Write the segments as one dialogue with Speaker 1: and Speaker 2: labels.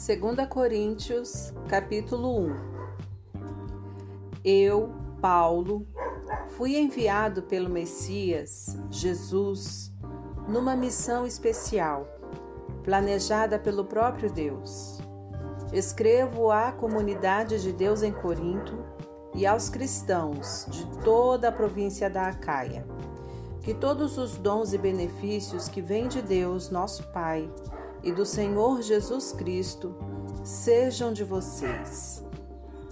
Speaker 1: 2 Coríntios, capítulo 1 Eu, Paulo, fui enviado pelo Messias, Jesus, numa missão especial, planejada pelo próprio Deus. Escrevo à comunidade de Deus em Corinto e aos cristãos de toda a província da Acaia, que todos os dons e benefícios que vêm de Deus, nosso Pai, e do Senhor Jesus Cristo sejam de vocês.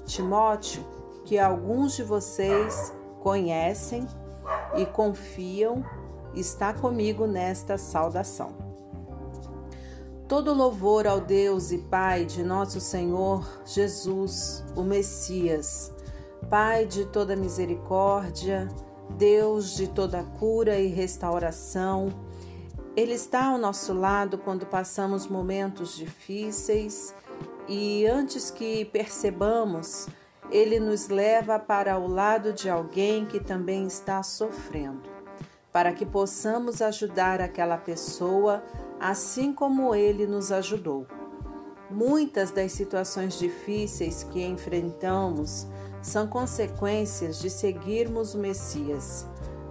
Speaker 1: Timóteo, que alguns de vocês conhecem e confiam, está comigo nesta saudação. Todo louvor ao Deus e Pai de nosso Senhor Jesus, o Messias, Pai de toda misericórdia, Deus de toda cura e restauração, ele está ao nosso lado quando passamos momentos difíceis e antes que percebamos, ele nos leva para o lado de alguém que também está sofrendo, para que possamos ajudar aquela pessoa assim como ele nos ajudou. Muitas das situações difíceis que enfrentamos são consequências de seguirmos o Messias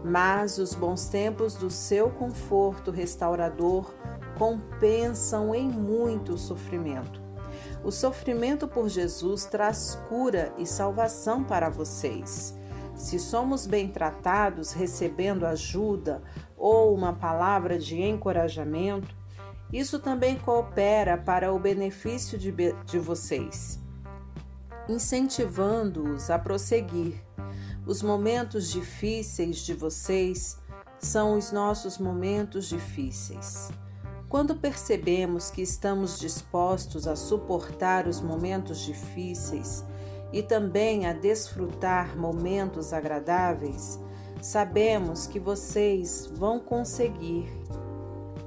Speaker 1: mas os bons tempos do seu conforto restaurador compensam em muito o sofrimento. O sofrimento por Jesus traz cura e salvação para vocês. Se somos bem tratados, recebendo ajuda ou uma palavra de encorajamento, isso também coopera para o benefício de, de vocês, incentivando-os a prosseguir os momentos difíceis de vocês são os nossos momentos difíceis. Quando percebemos que estamos dispostos a suportar os momentos difíceis e também a desfrutar momentos agradáveis, sabemos que vocês vão conseguir.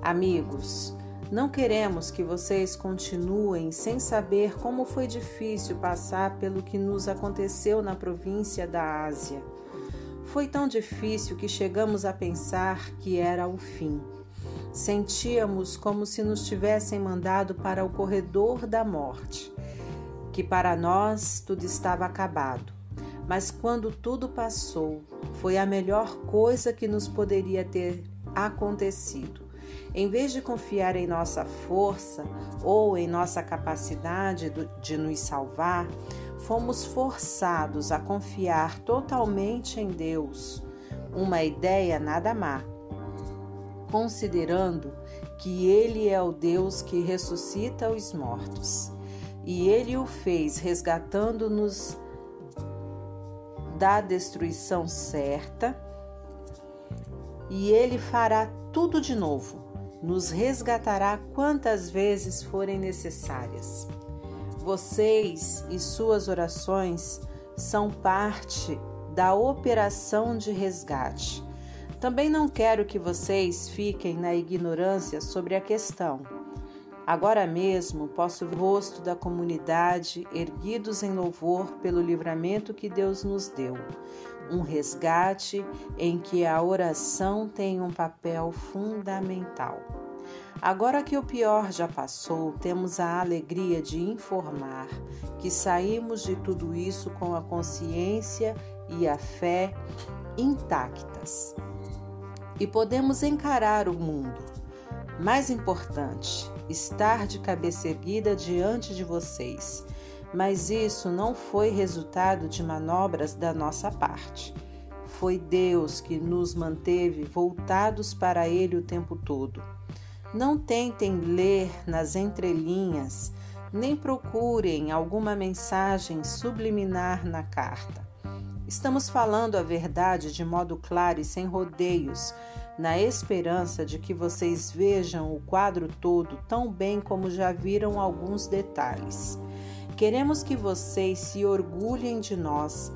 Speaker 1: Amigos, não queremos que vocês continuem sem saber como foi difícil passar pelo que nos aconteceu na província da Ásia. Foi tão difícil que chegamos a pensar que era o fim. Sentíamos como se nos tivessem mandado para o corredor da morte, que para nós tudo estava acabado. Mas quando tudo passou, foi a melhor coisa que nos poderia ter acontecido em vez de confiar em nossa força ou em nossa capacidade de nos salvar, fomos forçados a confiar totalmente em Deus, uma ideia nada má, considerando que Ele é o Deus que ressuscita os mortos. E Ele o fez resgatando-nos da destruição certa, e Ele fará tudo de novo nos resgatará quantas vezes forem necessárias. Vocês e suas orações são parte da operação de resgate. Também não quero que vocês fiquem na ignorância sobre a questão. Agora mesmo posso ver o rosto da comunidade erguidos em louvor pelo livramento que Deus nos deu. Um resgate em que a oração tem um papel fundamental. Agora que o pior já passou, temos a alegria de informar que saímos de tudo isso com a consciência e a fé intactas. E podemos encarar o mundo. Mais importante, estar de cabeça erguida diante de vocês. Mas isso não foi resultado de manobras da nossa parte. Foi Deus que nos manteve voltados para Ele o tempo todo. Não tentem ler nas entrelinhas, nem procurem alguma mensagem subliminar na carta. Estamos falando a verdade de modo claro e sem rodeios, na esperança de que vocês vejam o quadro todo tão bem como já viram alguns detalhes. Queremos que vocês se orgulhem de nós,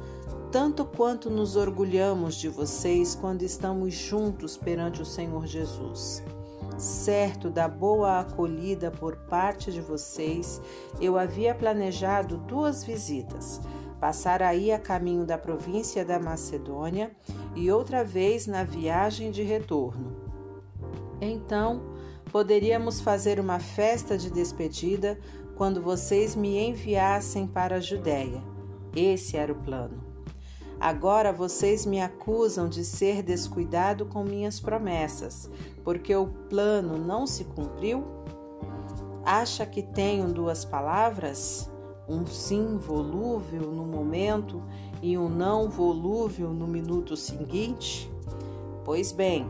Speaker 1: tanto quanto nos orgulhamos de vocês quando estamos juntos perante o Senhor Jesus. Certo da boa acolhida por parte de vocês, eu havia planejado duas visitas. Passar aí a caminho da província da Macedônia e outra vez na viagem de retorno. Então, poderíamos fazer uma festa de despedida quando vocês me enviassem para a Judéia. Esse era o plano. Agora vocês me acusam de ser descuidado com minhas promessas, porque o plano não se cumpriu? Acha que tenho duas palavras? Um sim volúvel no momento e um não volúvel no minuto seguinte? Pois bem,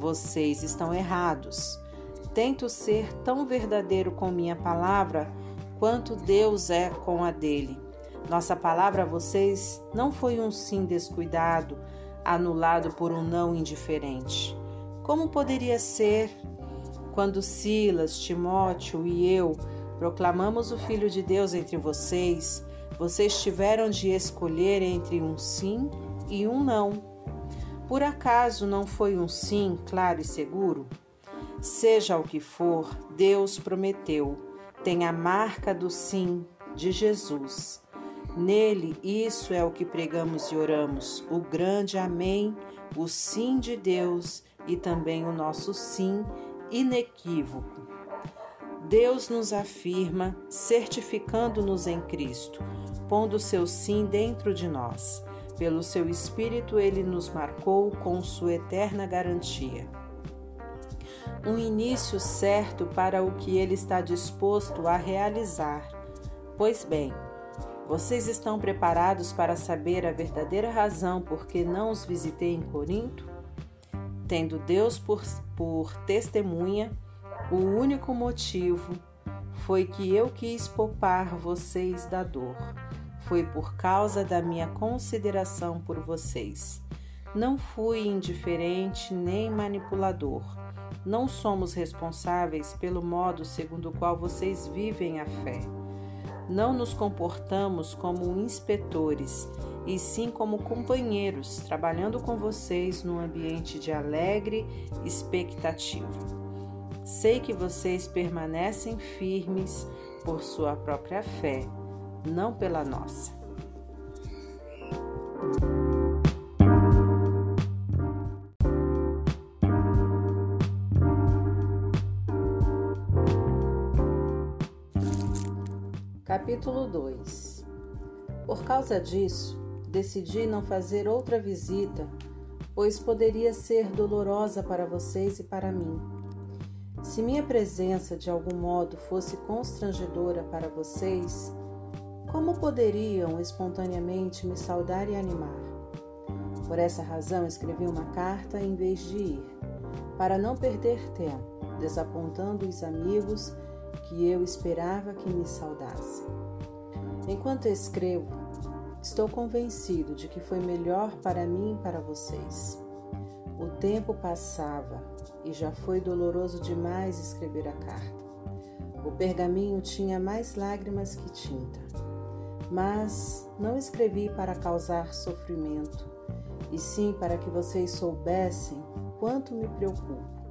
Speaker 1: vocês estão errados. Tento ser tão verdadeiro com minha palavra quanto Deus é com a dele. Nossa palavra a vocês não foi um sim descuidado, anulado por um não indiferente. Como poderia ser quando Silas, Timóteo e eu proclamamos o Filho de Deus entre vocês? Vocês tiveram de escolher entre um sim e um não. Por acaso não foi um sim claro e seguro? Seja o que for, Deus prometeu. Tem a marca do sim de Jesus. Nele, isso é o que pregamos e oramos, o grande Amém, o sim de Deus e também o nosso sim inequívoco. Deus nos afirma, certificando-nos em Cristo, pondo seu sim dentro de nós. Pelo seu Espírito, ele nos marcou com sua eterna garantia um início certo para o que ele está disposto a realizar. Pois bem, vocês estão preparados para saber a verdadeira razão por que não os visitei em Corinto? Tendo Deus por, por testemunha, o único motivo foi que eu quis poupar vocês da dor. Foi por causa da minha consideração por vocês. Não fui indiferente nem manipulador não somos responsáveis pelo modo segundo o qual vocês vivem a fé. Não nos comportamos como inspetores, e sim como companheiros, trabalhando com vocês num ambiente de alegre expectativa. Sei que vocês permanecem firmes por sua própria fé, não pela nossa. Capítulo 2 Por causa disso, decidi não fazer outra visita, pois poderia ser dolorosa para vocês e para mim. Se minha presença de algum modo fosse constrangedora para vocês, como poderiam espontaneamente me saudar e animar? Por essa razão, escrevi uma carta em vez de ir, para não perder tempo, desapontando os amigos que eu esperava que me saudasse. Enquanto escrevo, estou convencido de que foi melhor para mim e para vocês. O tempo passava e já foi doloroso demais escrever a carta. O pergaminho tinha mais lágrimas que tinta. Mas não escrevi para causar sofrimento, e sim para que vocês soubessem quanto me preocupo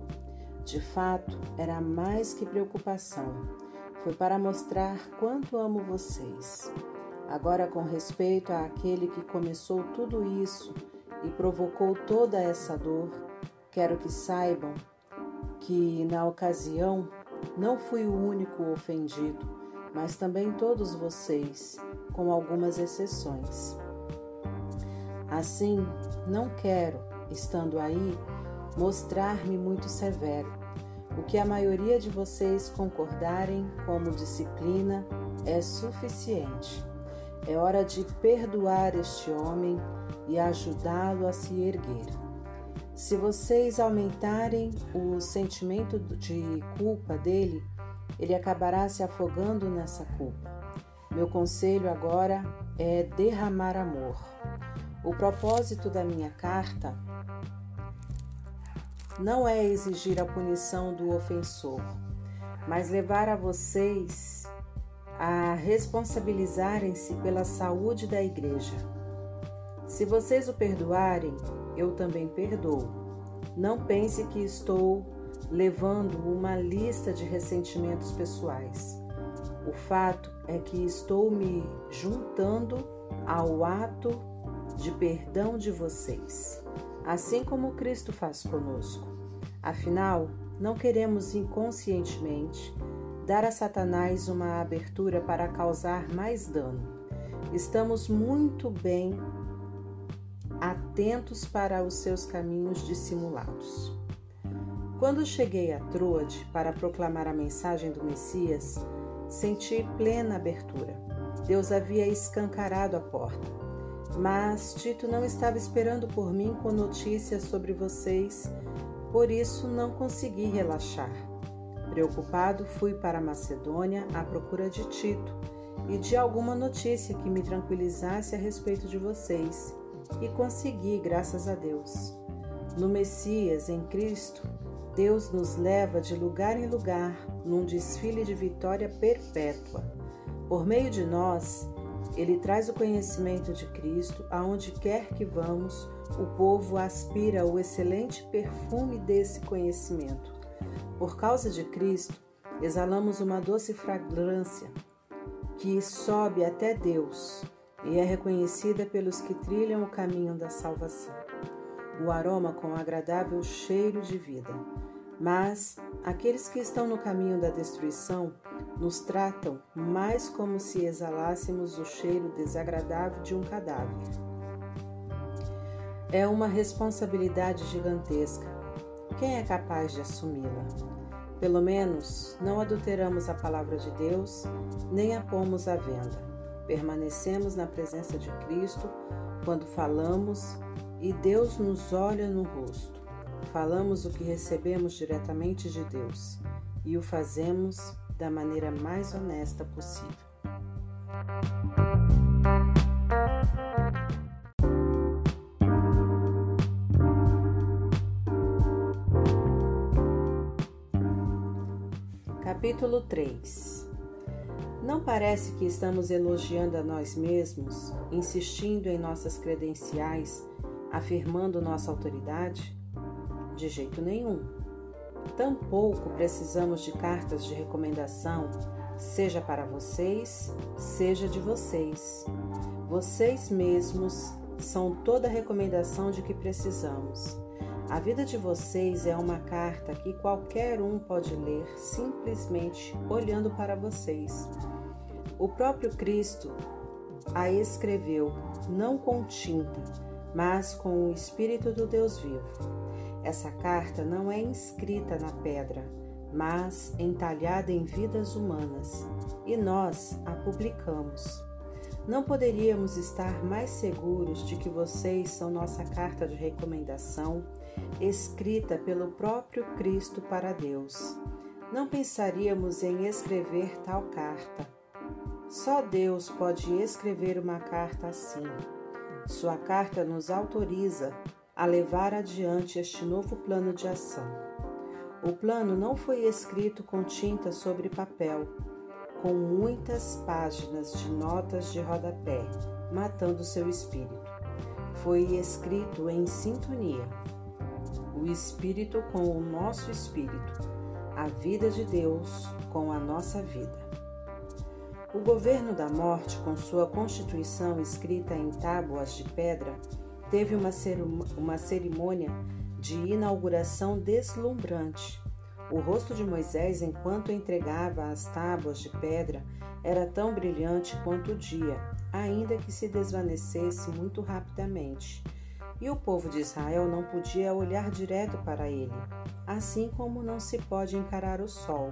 Speaker 1: de fato, era mais que preocupação. Foi para mostrar quanto amo vocês. Agora, com respeito àquele que começou tudo isso e provocou toda essa dor, quero que saibam que, na ocasião, não fui o único ofendido, mas também todos vocês, com algumas exceções. Assim, não quero, estando aí, mostrar-me muito severo. O que a maioria de vocês concordarem como disciplina é suficiente. É hora de perdoar este homem e ajudá-lo a se erguer. Se vocês aumentarem o sentimento de culpa dele, ele acabará se afogando nessa culpa. Meu conselho agora é derramar amor. O propósito da minha carta não é exigir a punição do ofensor, mas levar a vocês a responsabilizarem-se pela saúde da igreja. Se vocês o perdoarem, eu também perdoo. Não pense que estou levando uma lista de ressentimentos pessoais. O fato é que estou me juntando ao ato de perdão de vocês assim como Cristo faz conosco. Afinal, não queremos inconscientemente, dar a Satanás uma abertura para causar mais dano. Estamos muito bem atentos para os seus caminhos dissimulados. Quando cheguei a Troade para proclamar a mensagem do Messias, senti plena abertura. Deus havia escancarado a porta. Mas Tito não estava esperando por mim com notícias sobre vocês, por isso não consegui relaxar. Preocupado, fui para Macedônia à procura de Tito e de alguma notícia que me tranquilizasse a respeito de vocês, e consegui, graças a Deus. No Messias, em Cristo, Deus nos leva de lugar em lugar num desfile de vitória perpétua. Por meio de nós, ele traz o conhecimento de Cristo aonde quer que vamos, o povo aspira o excelente perfume desse conhecimento. Por causa de Cristo, exalamos uma doce fragrância que sobe até Deus e é reconhecida pelos que trilham o caminho da salvação. O aroma com agradável cheiro de vida. Mas aqueles que estão no caminho da destruição nos tratam mais como se exalássemos o cheiro desagradável de um cadáver. É uma responsabilidade gigantesca. Quem é capaz de assumi-la? Pelo menos não adulteramos a palavra de Deus, nem a pomos à venda. Permanecemos na presença de Cristo quando falamos e Deus nos olha no rosto. Falamos o que recebemos diretamente de Deus e o fazemos da maneira mais honesta possível. Capítulo 3 Não parece que estamos elogiando a nós mesmos, insistindo em nossas credenciais, afirmando nossa autoridade? De jeito nenhum. Tampouco precisamos de cartas de recomendação, seja para vocês, seja de vocês. Vocês mesmos são toda a recomendação de que precisamos. A vida de vocês é uma carta que qualquer um pode ler simplesmente olhando para vocês. O próprio Cristo a escreveu não com tinta, mas com o Espírito do Deus vivo. Essa carta não é inscrita na pedra, mas entalhada em vidas humanas, e nós a publicamos. Não poderíamos estar mais seguros de que vocês são nossa carta de recomendação, escrita pelo próprio Cristo para Deus. Não pensaríamos em escrever tal carta. Só Deus pode escrever uma carta assim. Sua carta nos autoriza a levar adiante este novo plano de ação. O plano não foi escrito com tinta sobre papel, com muitas páginas de notas de rodapé, matando seu espírito. Foi escrito em sintonia. O espírito com o nosso espírito, a vida de Deus com a nossa vida. O governo da morte, com sua constituição escrita em tábuas de pedra, teve uma, cerimônia de inauguração deslumbrante. O rosto de Moisés, enquanto entregava as tábuas de pedra, era tão brilhante quanto o dia, ainda que se desvanecesse muito rapidamente. E o povo de Israel não podia olhar direto para ele, assim como não se pode encarar o sol.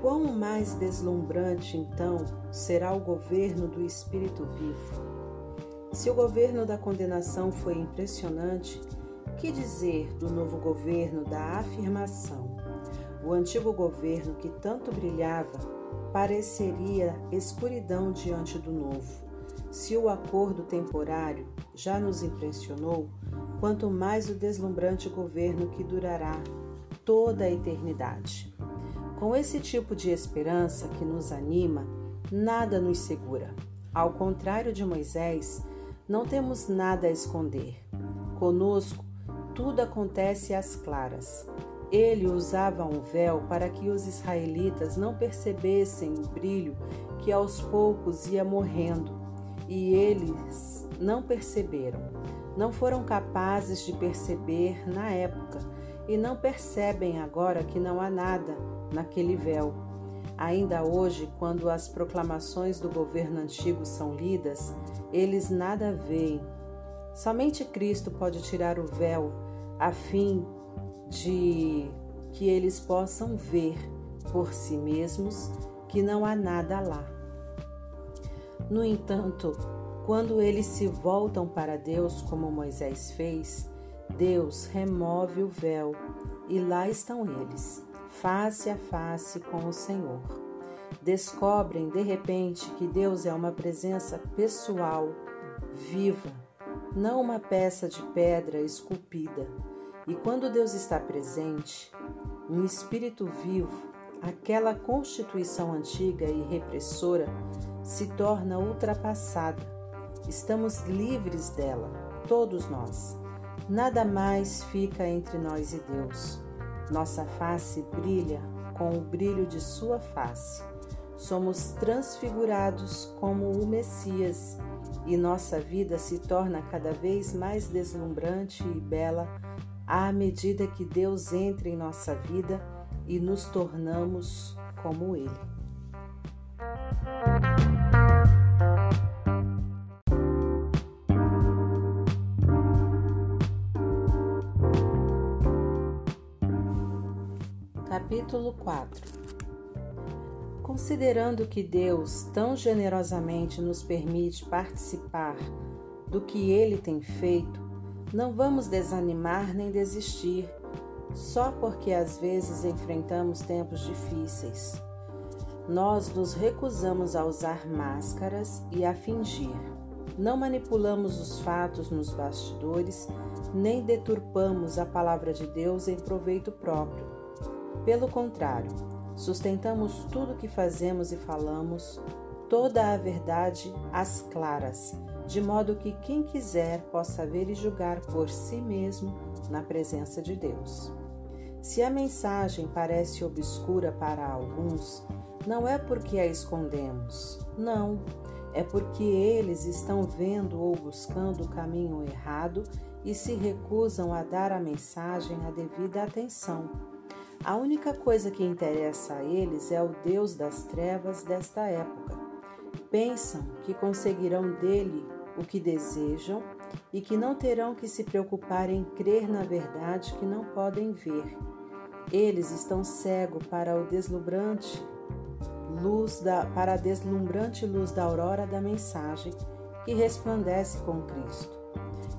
Speaker 1: Quão mais deslumbrante, então, será o governo do Espírito vivo? Se o governo da condenação foi impressionante, que dizer do novo governo da afirmação? O antigo governo que tanto brilhava pareceria escuridão diante do novo. Se o acordo temporário já nos impressionou, quanto mais o deslumbrante governo que durará toda a eternidade. Com esse tipo de esperança que nos anima, nada nos segura. Ao contrário de Moisés, não temos nada a esconder. Conosco, tudo acontece às claras. Ele usava um véu para que os israelitas não percebessem o brilho que aos poucos ia morrendo, e eles não perceberam. Não foram capazes de perceber na época e não percebem agora que não há nada naquele véu. Ainda hoje, quando as proclamações do governo antigo são lidas, eles nada veem. Somente Cristo pode tirar o véu a fim de que eles possam ver por si mesmos que não há nada lá. No entanto, quando eles se voltam para Deus, como Moisés fez, Deus remove o véu e lá estão eles, face a face com o Senhor. Descobrem de repente que Deus é uma presença pessoal, viva, não uma peça de pedra esculpida. E quando Deus está presente, um espírito vivo, aquela constituição antiga e repressora se torna ultrapassada. Estamos livres dela, todos nós. Nada mais fica entre nós e Deus. Nossa face brilha com o brilho de Sua face. Somos transfigurados como o Messias e nossa vida se torna cada vez mais deslumbrante e bela à medida que Deus entra em nossa vida e nos tornamos como Ele. Capítulo 4 Considerando que Deus tão generosamente nos permite participar do que Ele tem feito, não vamos desanimar nem desistir, só porque às vezes enfrentamos tempos difíceis. Nós nos recusamos a usar máscaras e a fingir. Não manipulamos os fatos nos bastidores, nem deturpamos a palavra de Deus em proveito próprio pelo contrário, sustentamos tudo o que fazemos e falamos, toda a verdade às claras, de modo que quem quiser possa ver e julgar por si mesmo na presença de Deus. Se a mensagem parece obscura para alguns, não é porque a escondemos, não, é porque eles estão vendo ou buscando o caminho errado e se recusam a dar à mensagem a devida atenção. A única coisa que interessa a eles é o Deus das trevas desta época. Pensam que conseguirão dele o que desejam e que não terão que se preocupar em crer na verdade que não podem ver. Eles estão cegos para o deslumbrante luz da para a deslumbrante luz da aurora da mensagem que resplandece com Cristo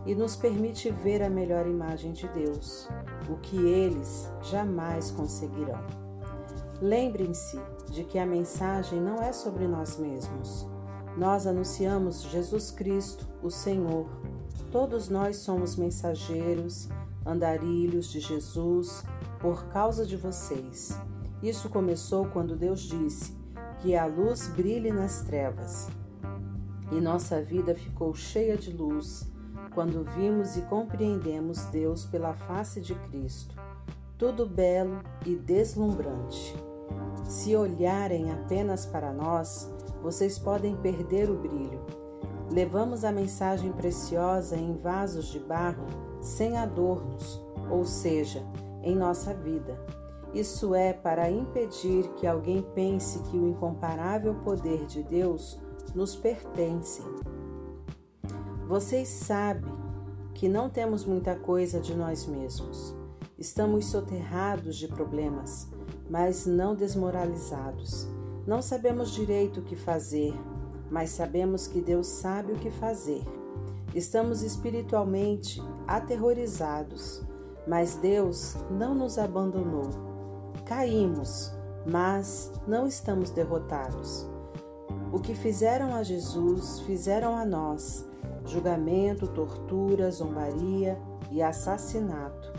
Speaker 1: e nos permite ver a melhor imagem de Deus, o que eles jamais conseguirão. Lembrem-se de que a mensagem não é sobre nós mesmos. Nós anunciamos Jesus Cristo, o Senhor. Todos nós somos mensageiros, andarilhos de Jesus por causa de vocês. Isso começou quando Deus disse que a luz brilhe nas trevas. E nossa vida ficou cheia de luz quando vimos e compreendemos Deus pela face de Cristo, tudo belo e deslumbrante. Se olharem apenas para nós, vocês podem perder o brilho. Levamos a mensagem preciosa em vasos de barro, sem adornos, ou seja, em nossa vida. Isso é para impedir que alguém pense que o incomparável poder de Deus nos pertence. Vocês sabem que não temos muita coisa de nós mesmos. Estamos soterrados de problemas, mas não desmoralizados. Não sabemos direito o que fazer, mas sabemos que Deus sabe o que fazer. Estamos espiritualmente aterrorizados, mas Deus não nos abandonou. Caímos, mas não estamos derrotados. O que fizeram a Jesus, fizeram a nós julgamento, tortura, zombaria e assassinato.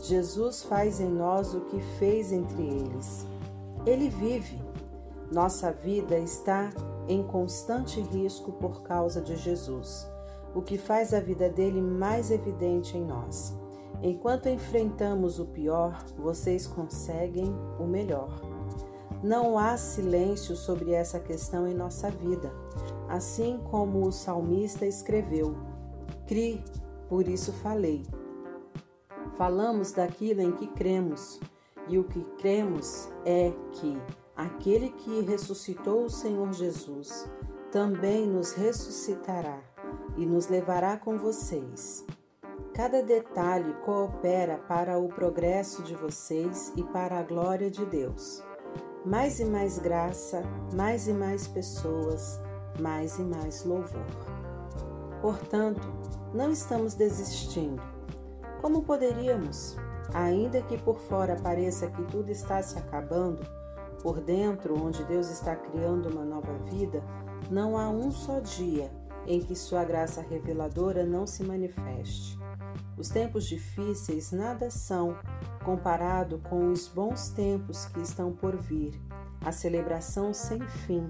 Speaker 1: Jesus faz em nós o que fez entre eles. Ele vive. Nossa vida está em constante risco por causa de Jesus, o que faz a vida dele mais evidente em nós. Enquanto enfrentamos o pior, vocês conseguem o melhor. Não há silêncio sobre essa questão em nossa vida assim como o salmista escreveu: Cri, por isso falei. Falamos daquilo em que cremos, e o que cremos é que aquele que ressuscitou o Senhor Jesus, também nos ressuscitará e nos levará com vocês. Cada detalhe coopera para o progresso de vocês e para a glória de Deus. Mais e mais graça, mais e mais pessoas, mais e mais louvor. Portanto, não estamos desistindo. Como poderíamos? Ainda que por fora pareça que tudo está se acabando, por dentro, onde Deus está criando uma nova vida, não há um só dia em que Sua graça reveladora não se manifeste. Os tempos difíceis nada são comparado com os bons tempos que estão por vir, a celebração sem fim,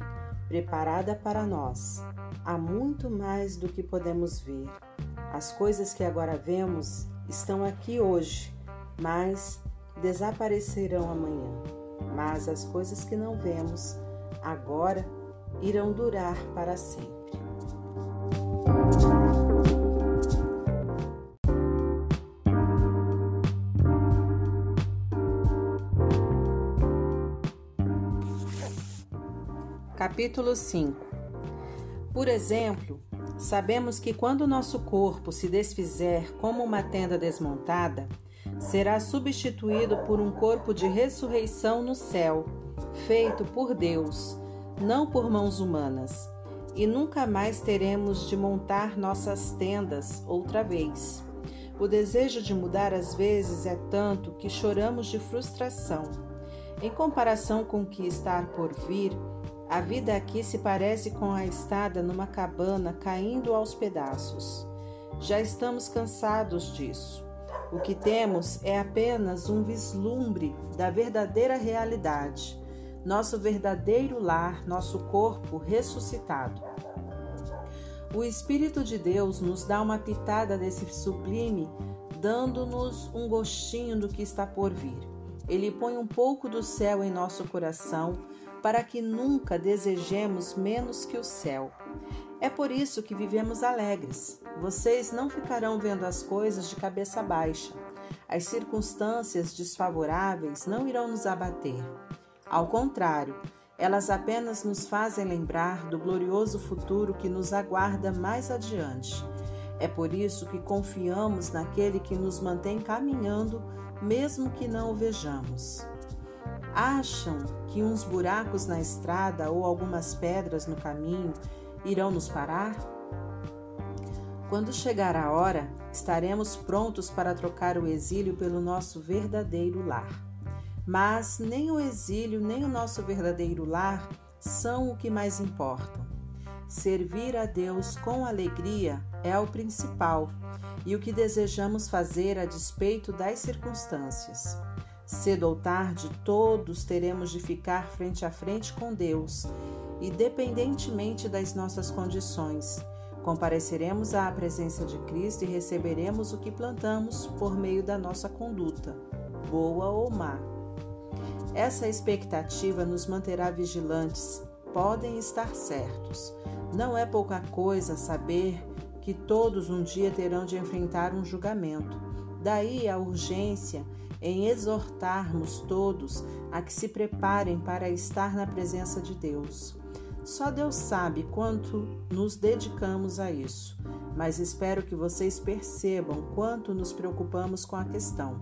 Speaker 1: preparada para nós. Há muito mais do que podemos ver. As coisas que agora vemos estão aqui hoje, mas desaparecerão amanhã. Mas as coisas que não vemos agora irão durar para sempre. Capítulo 5 Por exemplo, sabemos que quando nosso corpo se desfizer como uma tenda desmontada, será substituído por um corpo de ressurreição no céu, feito por Deus, não por mãos humanas, e nunca mais teremos de montar nossas tendas outra vez. O desejo de mudar às vezes é tanto que choramos de frustração. Em comparação com o que está por vir, a vida aqui se parece com a estada numa cabana caindo aos pedaços. Já estamos cansados disso. O que temos é apenas um vislumbre da verdadeira realidade, nosso verdadeiro lar, nosso corpo ressuscitado. O Espírito de Deus nos dá uma pitada desse sublime, dando-nos um gostinho do que está por vir. Ele põe um pouco do céu em nosso coração para que nunca desejemos menos que o céu. É por isso que vivemos alegres. Vocês não ficarão vendo as coisas de cabeça baixa. As circunstâncias desfavoráveis não irão nos abater. Ao contrário, elas apenas nos fazem lembrar do glorioso futuro que nos aguarda mais adiante. É por isso que confiamos naquele que nos mantém caminhando, mesmo que não o vejamos. Acham que uns buracos na estrada ou algumas pedras no caminho irão nos parar? Quando chegar a hora, estaremos prontos para trocar o exílio pelo nosso verdadeiro lar. Mas nem o exílio nem o nosso verdadeiro lar são o que mais importam. Servir a Deus com alegria é o principal e o que desejamos fazer a despeito das circunstâncias. Cedo ou tarde, todos teremos de ficar frente a frente com Deus, independentemente das nossas condições. Compareceremos à presença de Cristo e receberemos o que plantamos por meio da nossa conduta, boa ou má. Essa expectativa nos manterá vigilantes, podem estar certos. Não é pouca coisa saber que todos um dia terão de enfrentar um julgamento. Daí a urgência em exortarmos todos a que se preparem para estar na presença de Deus. Só Deus sabe quanto nos dedicamos a isso, mas espero que vocês percebam quanto nos preocupamos com a questão.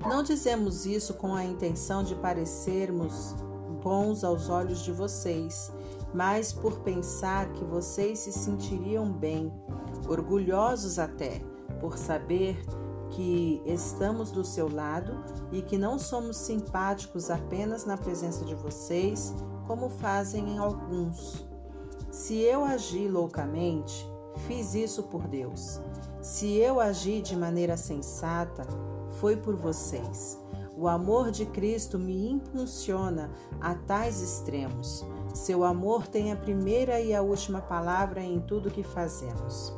Speaker 1: Não dizemos isso com a intenção de parecermos bons aos olhos de vocês, mas por pensar que vocês se sentiriam bem, orgulhosos até, por saber que estamos do seu lado e que não somos simpáticos apenas na presença de vocês, como fazem em alguns. Se eu agi loucamente, fiz isso por Deus. Se eu agi de maneira sensata, foi por vocês. O amor de Cristo me impulsiona a tais extremos. Seu amor tem a primeira e a última palavra em tudo que fazemos.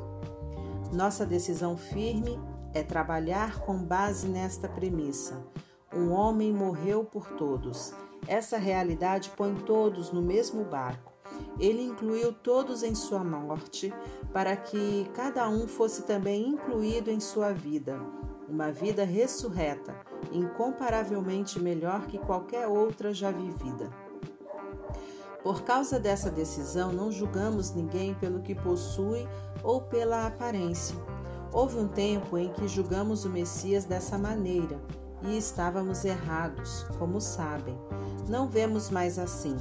Speaker 1: Nossa decisão firme é trabalhar com base nesta premissa. Um homem morreu por todos. Essa realidade põe todos no mesmo barco. Ele incluiu todos em sua morte, para que cada um fosse também incluído em sua vida, uma vida ressurreta, incomparavelmente melhor que qualquer outra já vivida. Por causa dessa decisão, não julgamos ninguém pelo que possui ou pela aparência. Houve um tempo em que julgamos o Messias dessa maneira e estávamos errados, como sabem. Não vemos mais assim.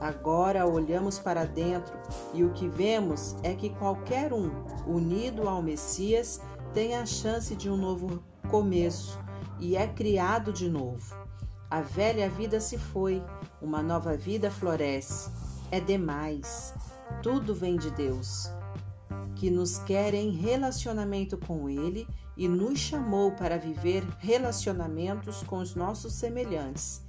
Speaker 1: Agora olhamos para dentro e o que vemos é que qualquer um unido ao Messias tem a chance de um novo começo e é criado de novo. A velha vida se foi, uma nova vida floresce. É demais. Tudo vem de Deus, que nos quer em relacionamento com Ele e nos chamou para viver relacionamentos com os nossos semelhantes.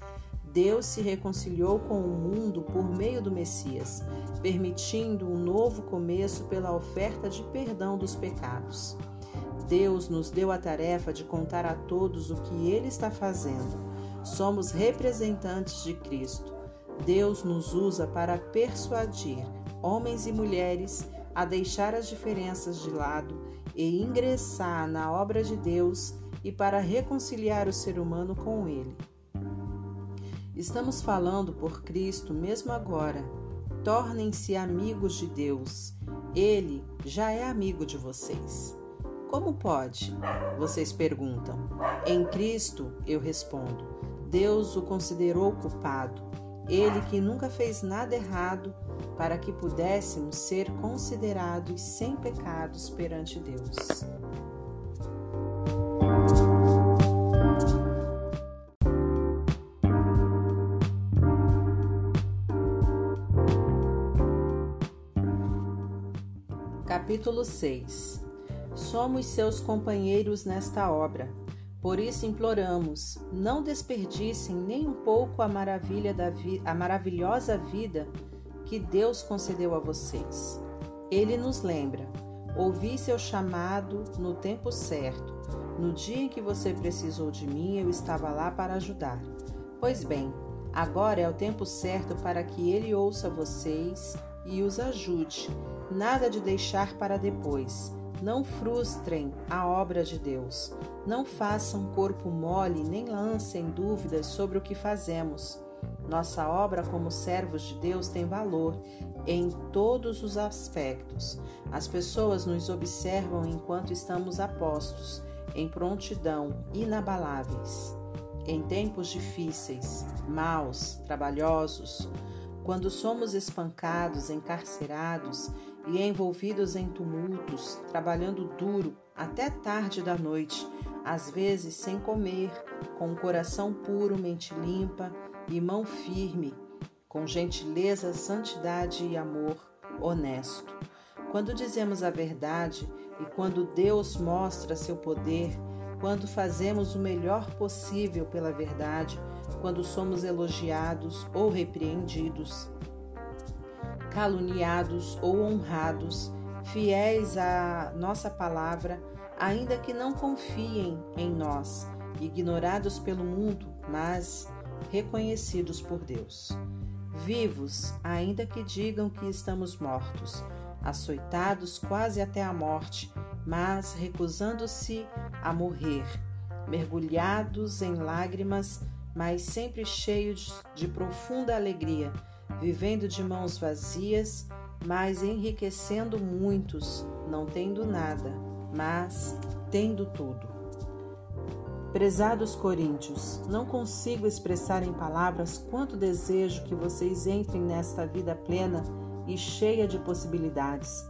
Speaker 1: Deus se reconciliou com o mundo por meio do Messias, permitindo um novo começo pela oferta de perdão dos pecados. Deus nos deu a tarefa de contar a todos o que Ele está fazendo. Somos representantes de Cristo. Deus nos usa para persuadir homens e mulheres a deixar as diferenças de lado e ingressar na obra de Deus e para reconciliar o ser humano com Ele. Estamos falando por Cristo mesmo agora. Tornem-se amigos de Deus. Ele já é amigo de vocês. Como pode? Vocês perguntam. Em Cristo, eu respondo. Deus o considerou culpado. Ele que nunca fez nada errado, para que pudéssemos ser considerados sem pecados perante Deus. Capítulo 6 Somos seus companheiros nesta obra. Por isso imploramos, não desperdicem nem um pouco a maravilha da a maravilhosa vida que Deus concedeu a vocês. Ele nos lembra: ouvi seu chamado no tempo certo. No dia em que você precisou de mim, eu estava lá para ajudar. Pois bem, agora é o tempo certo para que ele ouça vocês e os ajude. Nada de deixar para depois. Não frustrem a obra de Deus. Não façam corpo mole nem lancem dúvidas sobre o que fazemos. Nossa obra como servos de Deus tem valor em todos os aspectos. As pessoas nos observam enquanto estamos a postos, em prontidão, inabaláveis. Em tempos difíceis, maus, trabalhosos, quando somos espancados, encarcerados e envolvidos em tumultos, trabalhando duro até tarde da noite, às vezes sem comer, com o coração puro, mente limpa e mão firme, com gentileza, santidade e amor honesto. Quando dizemos a verdade e quando Deus mostra seu poder, quando fazemos o melhor possível pela verdade, quando somos elogiados ou repreendidos, caluniados ou honrados, fiéis à nossa palavra, ainda que não confiem em nós, ignorados pelo mundo, mas reconhecidos por Deus. Vivos, ainda que digam que estamos mortos, açoitados quase até a morte, mas recusando-se a morrer, mergulhados em lágrimas, mas sempre cheios de profunda alegria, vivendo de mãos vazias, mas enriquecendo muitos, não tendo nada, mas tendo tudo. Prezados coríntios, não consigo expressar em palavras quanto desejo que vocês entrem nesta vida plena e cheia de possibilidades.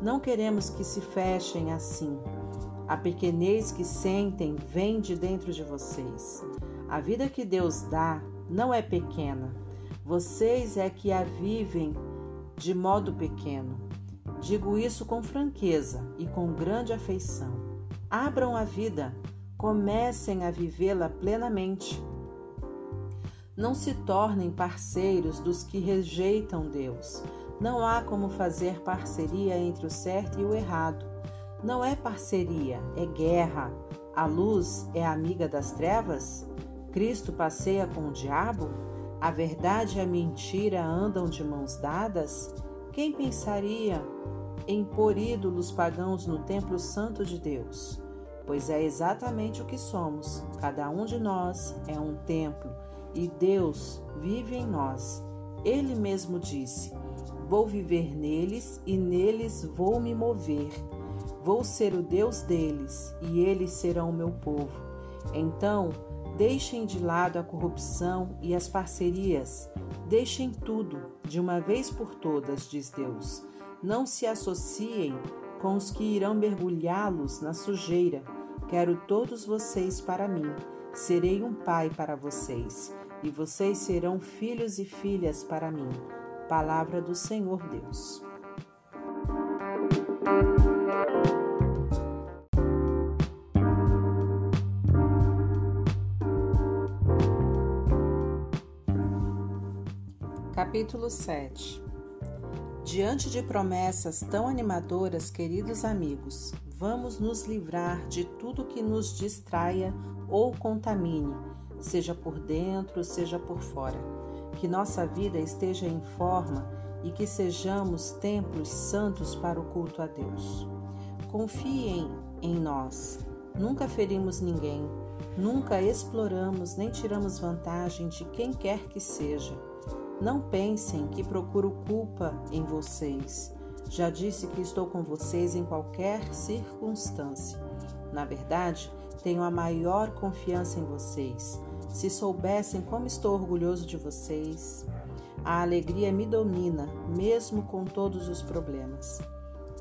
Speaker 1: Não queremos que se fechem assim. A pequenez que sentem vem de dentro de vocês. A vida que Deus dá não é pequena. Vocês é que a vivem de modo pequeno. Digo isso com franqueza e com grande afeição. Abram a vida, comecem a vivê-la plenamente. Não se tornem parceiros dos que rejeitam Deus. Não há como fazer parceria entre o certo e o errado. Não é parceria, é guerra. A luz é amiga das trevas? Cristo passeia com o diabo? A verdade e a mentira andam de mãos dadas? Quem pensaria em pôr ídolos pagãos no templo santo de Deus? Pois é exatamente o que somos. Cada um de nós é um templo e Deus vive em nós. Ele mesmo disse: Vou viver neles e neles vou me mover. Vou ser o Deus deles e eles serão o meu povo. Então, deixem de lado a corrupção e as parcerias. Deixem tudo, de uma vez por todas, diz Deus. Não se associem com os que irão mergulhá-los na sujeira. Quero todos vocês para mim. Serei um pai para vocês, e vocês serão filhos e filhas para mim. Palavra do Senhor Deus. Capítulo 7 Diante de promessas tão animadoras, queridos amigos, vamos nos livrar de tudo que nos distraia ou contamine, seja por dentro, seja por fora. Que nossa vida esteja em forma e que sejamos templos santos para o culto a Deus. Confiem em nós. Nunca ferimos ninguém, nunca exploramos nem tiramos vantagem de quem quer que seja. Não pensem que procuro culpa em vocês. Já disse que estou com vocês em qualquer circunstância. Na verdade, tenho a maior confiança em vocês. Se soubessem como estou orgulhoso de vocês, a alegria me domina, mesmo com todos os problemas.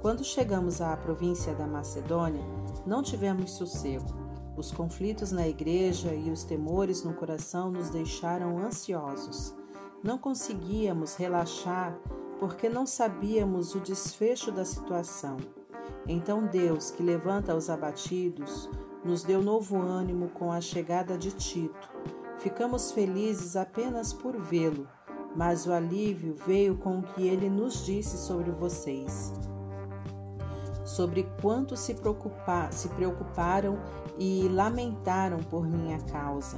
Speaker 1: Quando chegamos à província da Macedônia, não tivemos sossego. Os conflitos na igreja e os temores no coração nos deixaram ansiosos. Não conseguíamos relaxar porque não sabíamos o desfecho da situação. Então Deus, que levanta os abatidos, nos deu novo ânimo com a chegada de Tito. Ficamos felizes apenas por vê-lo, mas o alívio veio com o que ele nos disse sobre vocês. Sobre quanto se, preocupar, se preocuparam e lamentaram por minha causa.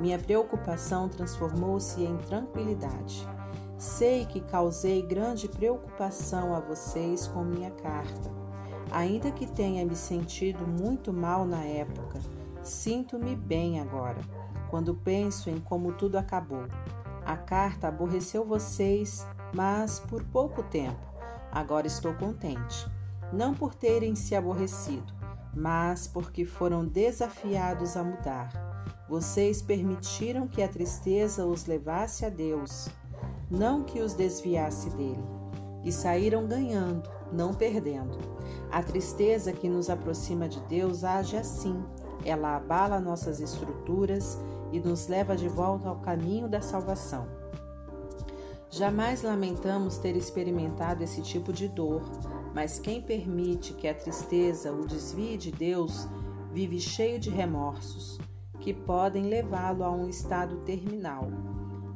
Speaker 1: Minha preocupação transformou-se em tranquilidade. Sei que causei grande preocupação a vocês com minha carta. Ainda que tenha me sentido muito mal na época, sinto-me bem agora, quando penso em como tudo acabou. A carta aborreceu vocês, mas por pouco tempo. Agora estou contente. Não por terem se aborrecido, mas porque foram desafiados a mudar. Vocês permitiram que a tristeza os levasse a Deus, não que os desviasse dele, e saíram ganhando, não perdendo. A tristeza que nos aproxima de Deus age assim. Ela abala nossas estruturas e nos leva de volta ao caminho da salvação. Jamais lamentamos ter experimentado esse tipo de dor, mas quem permite que a tristeza o desvie de Deus vive cheio de remorsos que podem levá-lo a um estado terminal.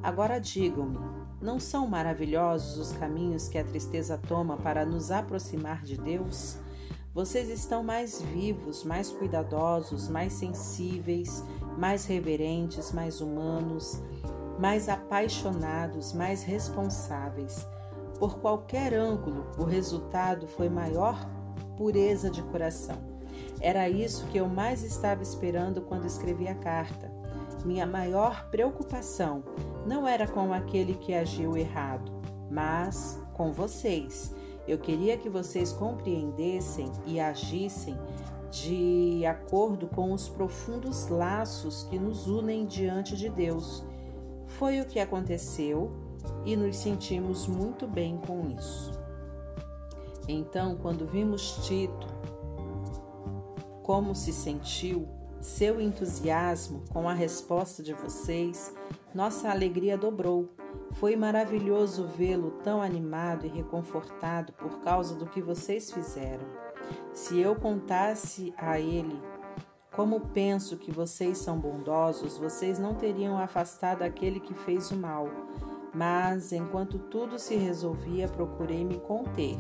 Speaker 1: Agora digam-me, não são maravilhosos os caminhos que a tristeza toma para nos aproximar de Deus? Vocês estão mais vivos, mais cuidadosos, mais sensíveis, mais reverentes, mais humanos, mais apaixonados, mais responsáveis. Por qualquer ângulo, o resultado foi maior pureza de coração. Era isso que eu mais estava esperando quando escrevi a carta. Minha maior preocupação não era com aquele que agiu errado, mas com vocês. Eu queria que vocês compreendessem e agissem de acordo com os profundos laços que nos unem diante de Deus. Foi o que aconteceu e nos sentimos muito bem com isso. Então, quando vimos Tito como se sentiu, seu entusiasmo com a resposta de vocês, nossa alegria dobrou. Foi maravilhoso vê-lo tão animado e reconfortado por causa do que vocês fizeram. Se eu contasse a ele como penso que vocês são bondosos, vocês não teriam afastado aquele que fez o mal. Mas, enquanto tudo se resolvia, procurei me conter.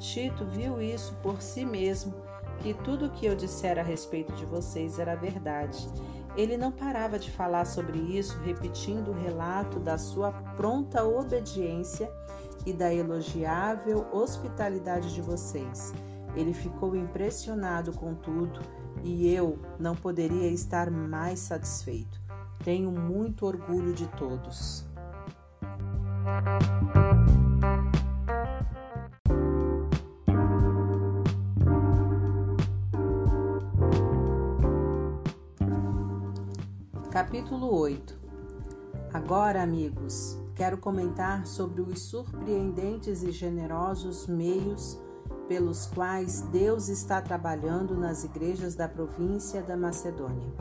Speaker 1: Tito viu isso por si mesmo que tudo o que eu dissera a respeito de vocês era verdade. Ele não parava de falar sobre isso, repetindo o relato da sua pronta obediência e da elogiável hospitalidade de vocês. Ele ficou impressionado com tudo e eu não poderia estar mais satisfeito. Tenho muito orgulho de todos. Capítulo 8 Agora, amigos, quero comentar sobre os surpreendentes e generosos meios pelos quais Deus está trabalhando nas igrejas da província da Macedônia.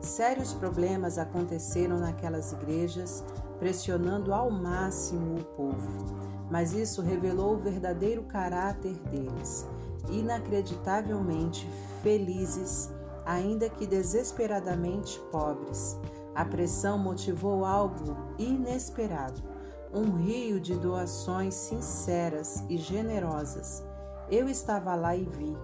Speaker 1: Sérios problemas aconteceram naquelas igrejas, pressionando ao máximo o povo, mas isso revelou o verdadeiro caráter deles, inacreditavelmente felizes ainda que desesperadamente pobres. A pressão motivou algo inesperado, um rio de doações sinceras e generosas. Eu estava lá e vi.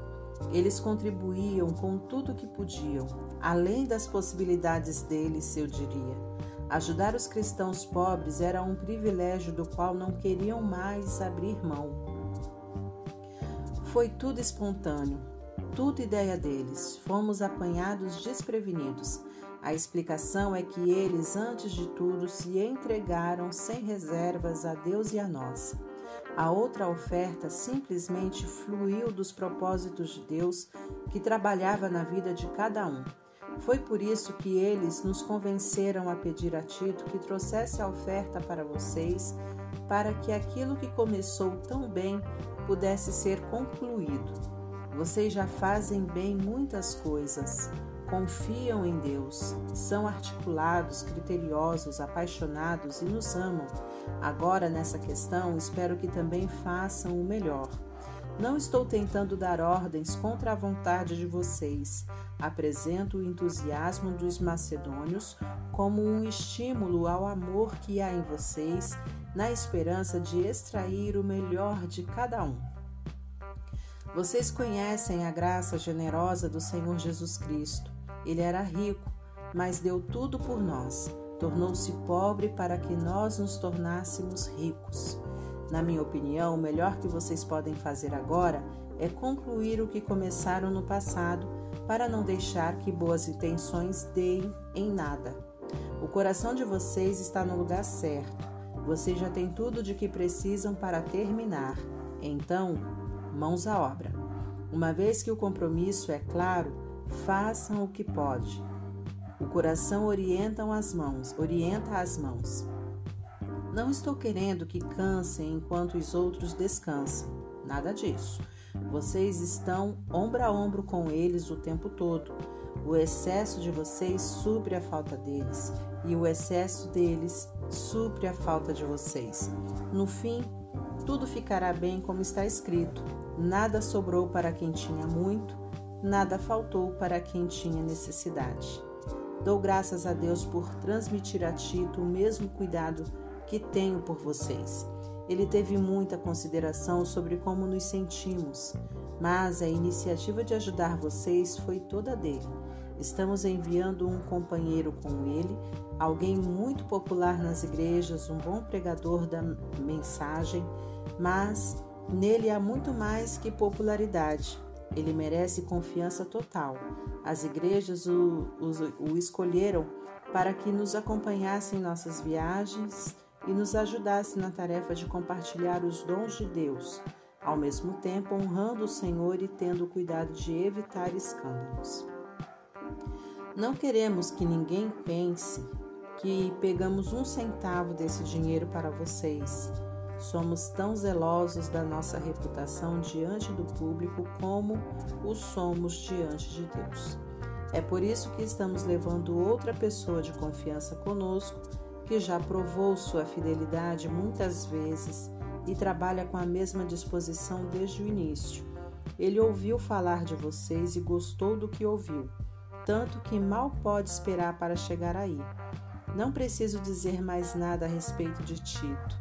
Speaker 1: Eles contribuíam com tudo que podiam, além das possibilidades deles, eu diria. Ajudar os cristãos pobres era um privilégio do qual não queriam mais abrir mão. Foi tudo espontâneo, tudo ideia deles. Fomos apanhados desprevenidos. A explicação é que eles, antes de tudo, se entregaram sem reservas a Deus e a nós. A outra oferta simplesmente fluiu dos propósitos de Deus que trabalhava na vida de cada um. Foi por isso que eles nos convenceram a pedir a Tito que trouxesse a oferta para vocês, para que aquilo que começou tão bem pudesse ser concluído. Vocês já fazem bem muitas coisas. Confiam em Deus, são articulados, criteriosos, apaixonados e nos amam. Agora, nessa questão, espero que também façam o melhor. Não estou tentando dar ordens contra a vontade de vocês. Apresento o entusiasmo dos macedônios como um estímulo ao amor que há em vocês, na esperança de extrair o melhor de cada um. Vocês conhecem a graça generosa do Senhor Jesus Cristo. Ele era rico, mas deu tudo por nós. Tornou-se pobre para que nós nos tornássemos ricos. Na minha opinião, o melhor que vocês podem fazer agora é concluir o que começaram no passado, para não deixar que boas intenções deem em nada. O coração de vocês está no lugar certo. Vocês já têm tudo de que precisam para terminar. Então, mãos à obra. Uma vez que o compromisso é claro, façam o que pode. O coração orienta as mãos, orienta as mãos. Não estou querendo que cansem enquanto os outros descansam. Nada disso. Vocês estão ombro a ombro com eles o tempo todo. O excesso de vocês supre a falta deles, e o excesso deles supre a falta de vocês. No fim, tudo ficará bem como está escrito: nada sobrou para quem tinha muito, nada faltou para quem tinha necessidade. Dou graças a Deus por transmitir a Tito o mesmo cuidado que tenho por vocês. Ele teve muita consideração sobre como nos sentimos, mas a iniciativa de ajudar vocês foi toda dele. Estamos enviando um companheiro com ele, alguém muito popular nas igrejas, um bom pregador da mensagem mas nele há muito mais que popularidade. Ele merece confiança total. As igrejas o, o, o escolheram para que nos acompanhasse em nossas viagens e nos ajudasse na tarefa de compartilhar os dons de Deus, ao mesmo tempo honrando o Senhor e tendo cuidado de evitar escândalos. Não queremos que ninguém pense que pegamos um centavo desse dinheiro para vocês. Somos tão zelosos da nossa reputação diante do público como o somos diante de Deus. É por isso que estamos levando outra pessoa de confiança conosco, que já provou sua fidelidade muitas vezes e trabalha com a mesma disposição desde o início. Ele ouviu falar de vocês e gostou do que ouviu, tanto que mal pode esperar para chegar aí. Não preciso dizer mais nada a respeito de Tito.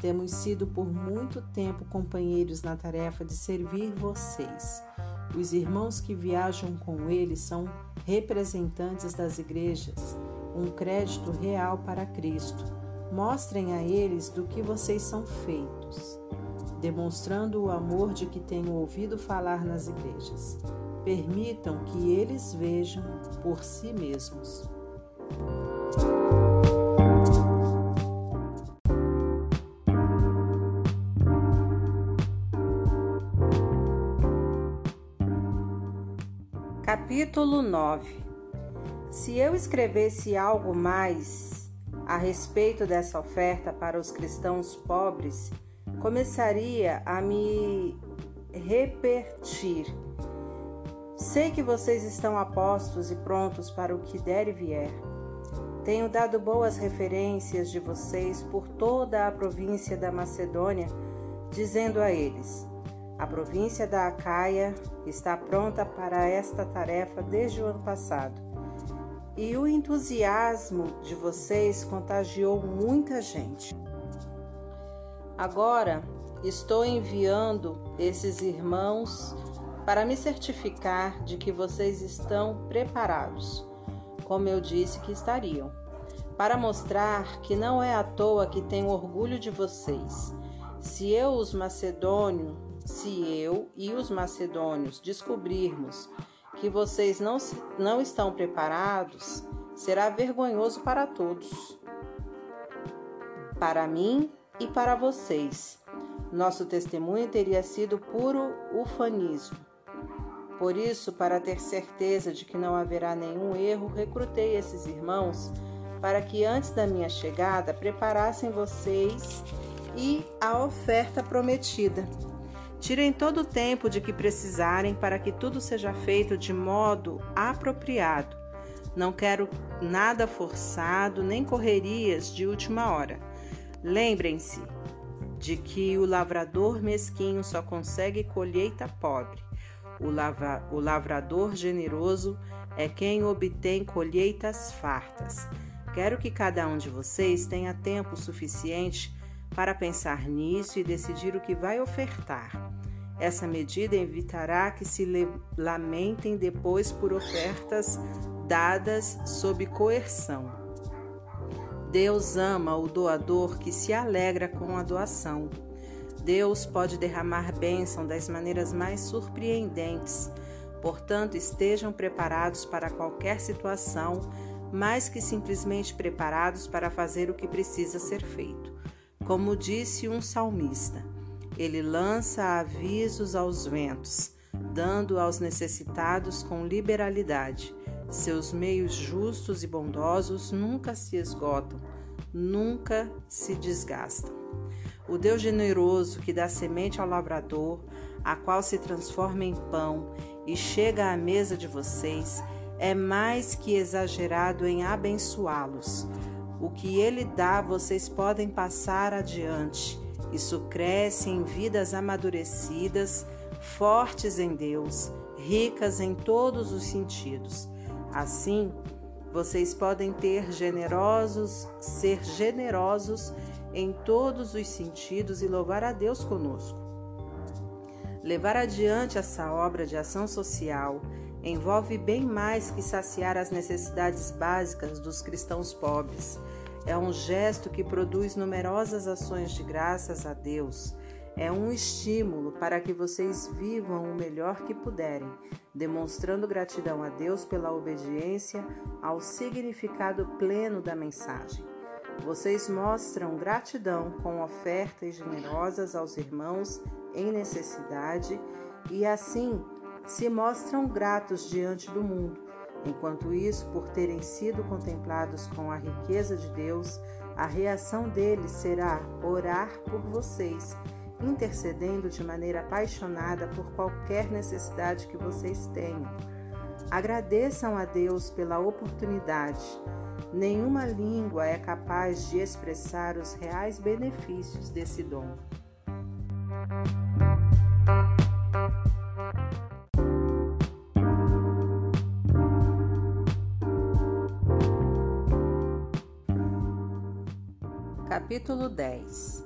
Speaker 1: Temos sido por muito tempo companheiros na tarefa de servir vocês. Os irmãos que viajam com ele são representantes das igrejas, um crédito real para Cristo. Mostrem a eles do que vocês são feitos, demonstrando o amor de que tenho ouvido falar nas igrejas. permitam que eles vejam por si mesmos. Capítulo 9 Se eu escrevesse algo mais a respeito dessa oferta para os cristãos pobres, começaria a me repetir. Sei que vocês estão apostos e prontos para o que der e vier. Tenho dado boas referências de vocês por toda a província da Macedônia, dizendo a eles: a província da Acaia está pronta para esta tarefa desde o ano passado. E o entusiasmo de vocês contagiou muita gente. Agora estou enviando esses irmãos para me certificar de que vocês estão preparados, como eu disse que estariam, para mostrar que não é à toa que tenho orgulho de vocês. Se eu, os macedônios, se eu e os macedônios descobrirmos que vocês não, não estão preparados, será vergonhoso para todos. Para mim e para vocês. Nosso testemunho teria sido puro ufanismo. Por isso, para ter certeza de que não haverá nenhum erro, recrutei esses irmãos para que antes da minha chegada preparassem vocês e a oferta prometida. Tirem todo o tempo de que precisarem para que tudo seja feito de modo apropriado. Não quero nada forçado nem correrias de última hora. Lembrem-se de que o lavrador mesquinho só consegue colheita pobre. O, lava, o lavrador generoso é quem obtém colheitas fartas. Quero que cada um de vocês tenha tempo suficiente para pensar nisso e decidir o que vai ofertar. Essa medida evitará que se lamentem depois por ofertas dadas sob coerção. Deus ama o doador que se alegra com a doação. Deus pode derramar bênção das maneiras mais surpreendentes. Portanto, estejam preparados para qualquer situação, mais que simplesmente preparados para fazer o que precisa ser feito. Como disse um salmista, ele lança avisos aos ventos, dando aos necessitados com liberalidade. Seus meios justos e bondosos nunca se esgotam, nunca se desgastam. O Deus generoso que dá semente ao lavrador, a qual se transforma em pão e chega à mesa de vocês, é mais que exagerado em abençoá-los. O que ele dá, vocês podem passar adiante isso cresce em vidas amadurecidas, fortes em Deus, ricas em todos os sentidos. Assim, vocês podem ter generosos, ser generosos em todos os sentidos e louvar a Deus conosco. Levar adiante essa obra de ação social envolve bem mais que saciar as necessidades básicas dos cristãos pobres é um gesto que produz numerosas ações de graças a Deus. É um estímulo para que vocês vivam o melhor que puderem, demonstrando gratidão a Deus pela obediência ao significado pleno da mensagem. Vocês mostram gratidão com ofertas generosas aos irmãos em necessidade e assim se mostram gratos diante do mundo Enquanto isso, por terem sido contemplados com a riqueza de Deus, a reação deles será orar por vocês, intercedendo de maneira apaixonada por qualquer necessidade que vocês tenham. Agradeçam a Deus pela oportunidade. Nenhuma língua é capaz de expressar os reais benefícios desse dom. Capítulo 10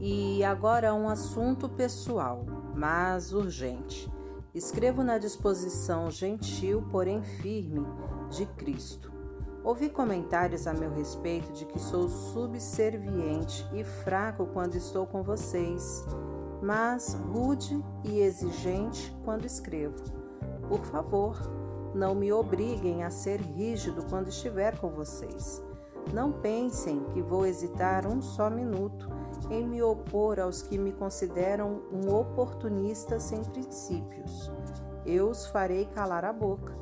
Speaker 1: E agora um assunto pessoal, mas urgente. Escrevo na disposição gentil, porém firme, de Cristo. Ouvi comentários a meu respeito de que sou subserviente e fraco quando estou com vocês, mas rude e exigente quando escrevo. Por favor, não me obriguem a ser rígido quando estiver com vocês. Não pensem que vou hesitar um só minuto em me opor aos que me consideram um oportunista sem princípios. Eu os farei calar a boca.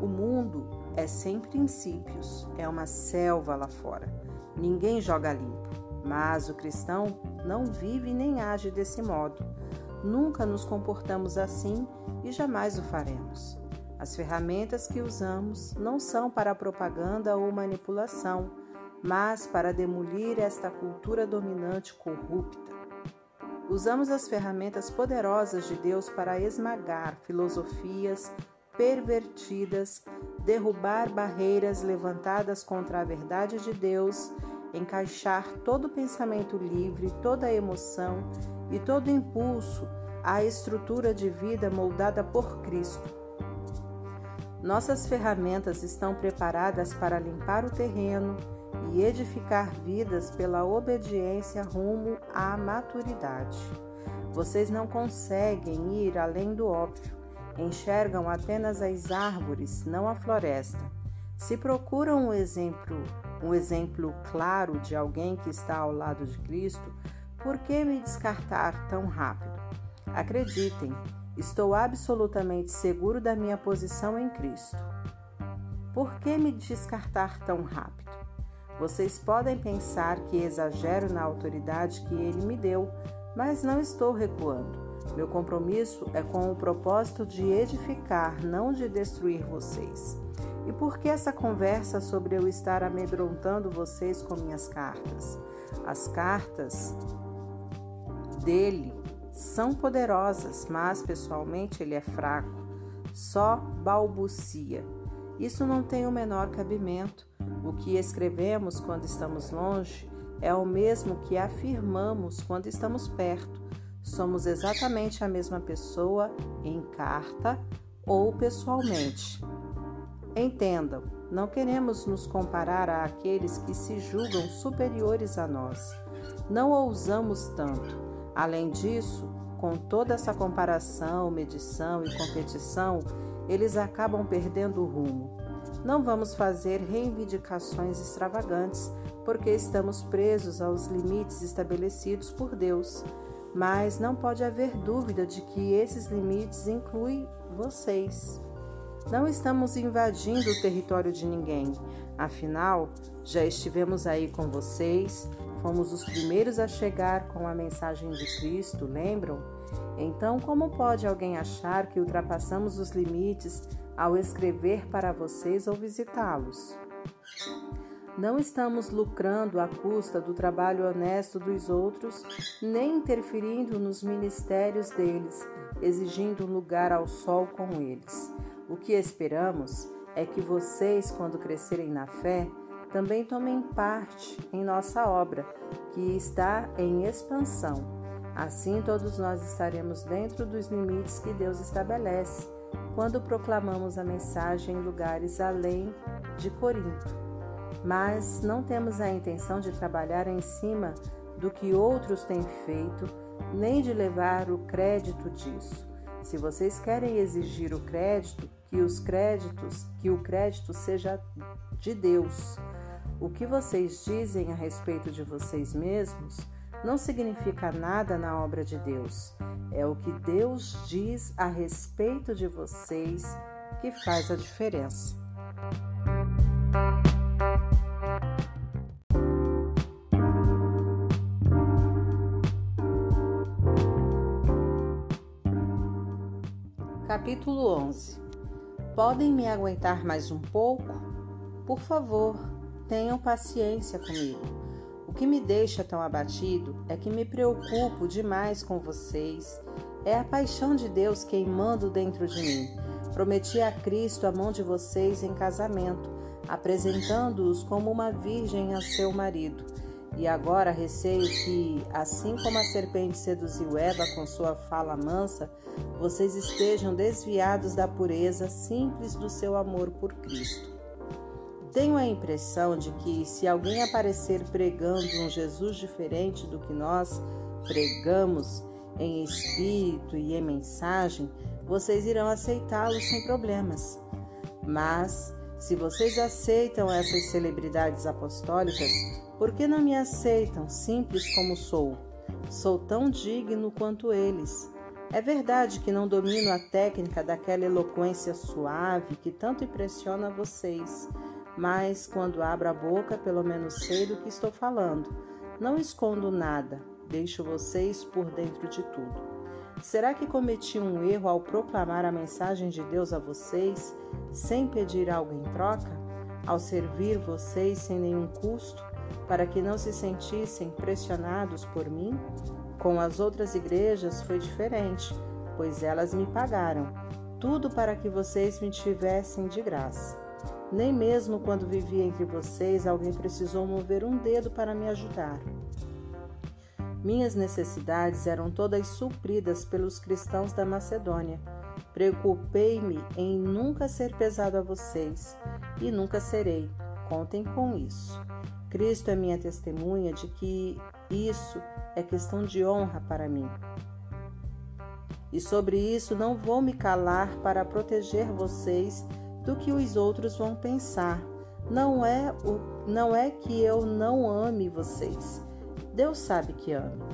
Speaker 1: O mundo é sem princípios, é uma selva lá fora. Ninguém joga limpo, mas o cristão não vive nem age desse modo. Nunca nos comportamos assim e jamais o faremos. As ferramentas que usamos não são para propaganda ou manipulação, mas para demolir esta cultura dominante corrupta. Usamos as ferramentas poderosas de Deus para esmagar filosofias pervertidas, derrubar barreiras levantadas contra a verdade de Deus, encaixar todo pensamento livre, toda emoção e todo impulso à estrutura de vida moldada por Cristo nossas ferramentas estão preparadas para limpar o terreno e edificar vidas pela obediência rumo à maturidade. Vocês não conseguem ir além do óbvio, enxergam apenas as árvores, não a floresta. Se procuram um exemplo, um exemplo claro de alguém que está ao lado de Cristo, por que me descartar tão rápido? Acreditem, Estou absolutamente seguro da minha posição em Cristo. Por que me descartar tão rápido? Vocês podem pensar que exagero na autoridade que ele me deu, mas não estou recuando. Meu compromisso é com o propósito de edificar, não de destruir vocês. E por que essa conversa sobre eu estar amedrontando vocês com minhas cartas? As cartas dele são poderosas, mas pessoalmente ele é fraco, só balbucia. Isso não tem o menor cabimento. O que escrevemos quando estamos longe é o mesmo que afirmamos quando estamos perto. Somos exatamente a mesma pessoa em carta ou pessoalmente. Entendam, não queremos nos comparar a aqueles que se julgam superiores a nós. Não ousamos tanto. Além disso, com toda essa comparação, medição e competição, eles acabam perdendo o rumo. Não vamos fazer reivindicações extravagantes, porque estamos presos aos limites estabelecidos por Deus. Mas não pode haver dúvida de que esses limites incluem vocês. Não estamos invadindo o território de ninguém, afinal, já estivemos aí com vocês, Fomos os primeiros a chegar com a mensagem de Cristo, lembram? Então, como pode alguém achar que ultrapassamos os limites ao escrever para vocês ou visitá-los? Não estamos lucrando à custa do trabalho honesto dos outros, nem interferindo nos ministérios deles, exigindo um lugar ao sol com eles. O que esperamos é que vocês, quando crescerem na fé, também tomem parte em nossa obra, que está em expansão. Assim, todos nós estaremos dentro dos limites que Deus estabelece quando proclamamos a mensagem em lugares além de Corinto. Mas não temos a intenção de trabalhar em cima do que outros têm feito, nem de levar o crédito disso. Se vocês querem exigir o crédito, que os créditos, que o crédito seja de Deus. O que vocês dizem a respeito de vocês mesmos não significa nada na obra de Deus. É o que Deus diz a respeito de vocês que faz a diferença. Capítulo 11 Podem me aguentar mais um pouco? Por favor, Tenham paciência comigo. O que me deixa tão abatido é que me preocupo demais com vocês. É a paixão de Deus queimando dentro de mim. Prometi a Cristo a mão de vocês em casamento, apresentando-os como uma virgem a seu marido. E agora receio que, assim como a serpente seduziu Eva com sua fala mansa, vocês estejam desviados da pureza simples do seu amor por Cristo. Tenho a impressão de que, se alguém aparecer pregando um Jesus diferente do que nós pregamos em espírito e em mensagem, vocês irão aceitá-lo sem problemas. Mas, se vocês aceitam essas celebridades apostólicas, por que não me aceitam simples como sou? Sou tão digno quanto eles. É verdade que não domino a técnica daquela eloquência suave que tanto impressiona vocês, mas quando abro a boca, pelo menos sei do que estou falando. Não escondo nada, deixo vocês por dentro de tudo. Será que cometi um erro ao proclamar a mensagem de Deus a vocês sem pedir algo em troca? Ao servir vocês sem nenhum custo, para que não se sentissem pressionados por mim? Com as outras igrejas foi diferente, pois elas me pagaram, tudo para que vocês me tivessem de graça. Nem mesmo quando vivi entre vocês, alguém precisou mover um dedo para me ajudar. Minhas necessidades eram todas supridas pelos cristãos da Macedônia. Preocupei-me em nunca ser pesado a vocês e nunca serei. Contem com isso. Cristo é minha testemunha de que isso é questão de honra para mim. E sobre isso não vou me calar para proteger vocês do que os outros vão pensar. Não é o não é que eu não ame vocês. Deus sabe que amo,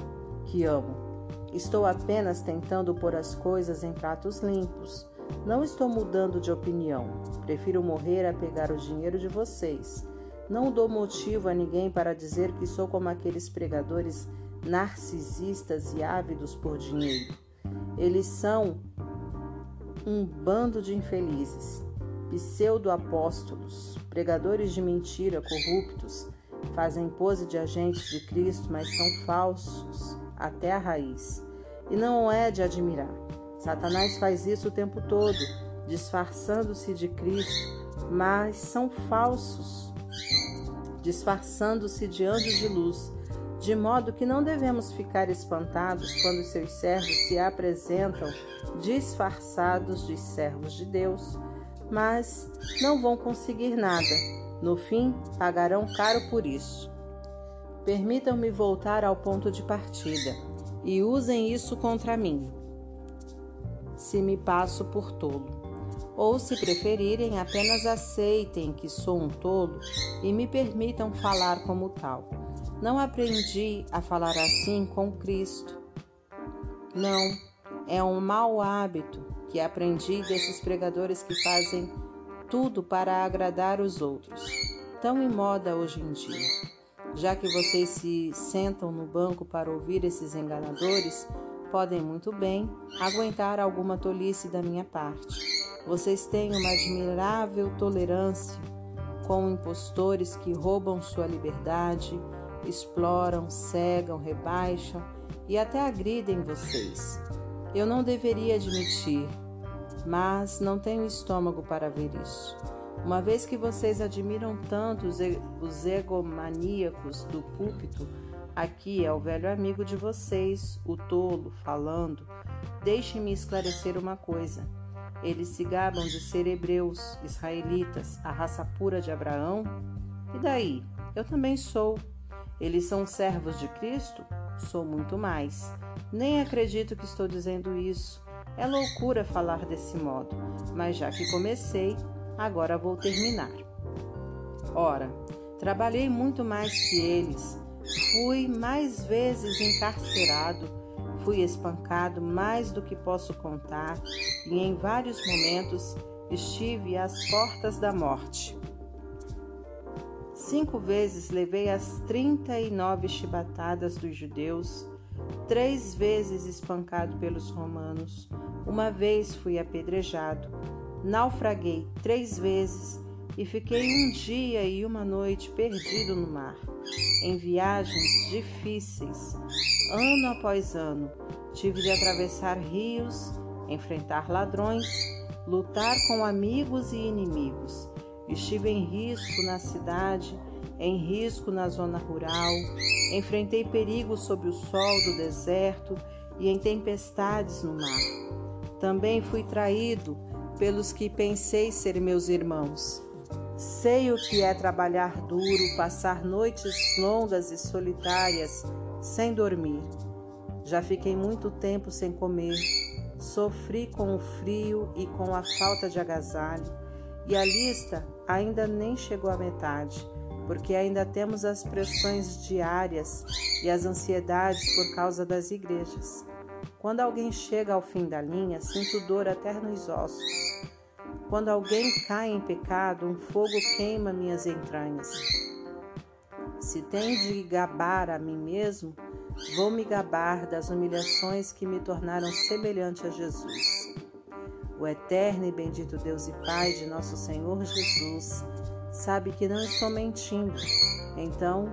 Speaker 1: que amo. Estou apenas tentando pôr as coisas em pratos limpos. Não estou mudando de opinião. Prefiro morrer a pegar o dinheiro de vocês. Não dou motivo a ninguém para dizer que sou como aqueles pregadores narcisistas e ávidos por dinheiro. Eles são um bando de infelizes, pseudo-apóstolos, pregadores de mentira, corruptos, fazem pose de agentes de Cristo, mas são falsos até a raiz. E não é de admirar. Satanás faz isso o tempo todo, disfarçando-se de Cristo, mas são falsos, disfarçando-se de anjos de luz de modo que não devemos ficar espantados quando seus servos se apresentam disfarçados de servos de Deus, mas não vão conseguir nada. No fim, pagarão caro por isso. Permitam-me voltar ao ponto de partida e usem isso contra mim, se me passo por tolo. Ou, se preferirem, apenas aceitem que sou um tolo e me permitam falar como tal. Não aprendi a falar assim com Cristo. Não, é um mau hábito que aprendi desses pregadores que fazem tudo para agradar os outros. Tão em moda hoje em dia. Já que vocês se sentam no banco para ouvir esses enganadores, podem muito bem aguentar alguma tolice da minha parte. Vocês têm uma admirável tolerância com impostores que roubam sua liberdade exploram, cegam, rebaixam e até agridem vocês. Eu não deveria admitir, mas não tenho estômago para ver isso. Uma vez que vocês admiram tanto os egomaníacos do púlpito, aqui é o velho amigo de vocês, o tolo, falando. Deixem-me esclarecer uma coisa. Eles se gabam de ser hebreus, israelitas, a raça pura de Abraão. E daí? Eu também sou. Eles são servos de Cristo? Sou muito mais. Nem acredito que estou dizendo isso. É loucura falar desse modo, mas já que comecei, agora vou terminar. Ora, trabalhei muito mais que eles. Fui mais vezes encarcerado, fui espancado mais do que posso contar e em vários momentos estive às portas da morte. Cinco vezes levei as trinta e nove chibatadas dos judeus, três vezes espancado pelos romanos, uma vez fui apedrejado, naufraguei três vezes e fiquei um dia e uma noite perdido no mar, em viagens difíceis, ano após ano. Tive de atravessar rios, enfrentar ladrões, lutar com amigos e inimigos Estive em risco na cidade, em risco na zona rural, enfrentei perigos sob o sol do deserto e em tempestades no mar. Também fui traído pelos que pensei ser meus irmãos. Sei o que é trabalhar duro, passar noites longas e solitárias sem dormir. Já fiquei muito tempo sem comer, Sofri com o frio e com a falta de agasalho, e a lista ainda nem chegou à metade, porque ainda temos as pressões diárias e as ansiedades por causa das igrejas. Quando alguém chega ao fim da linha, sinto dor até nos ossos. Quando alguém cai em pecado, um fogo queima minhas entranhas. Se tem de gabar a mim mesmo, vou me gabar das humilhações que me tornaram semelhante a Jesus. O eterno e bendito Deus e Pai de nosso Senhor Jesus sabe que não estou mentindo. Então,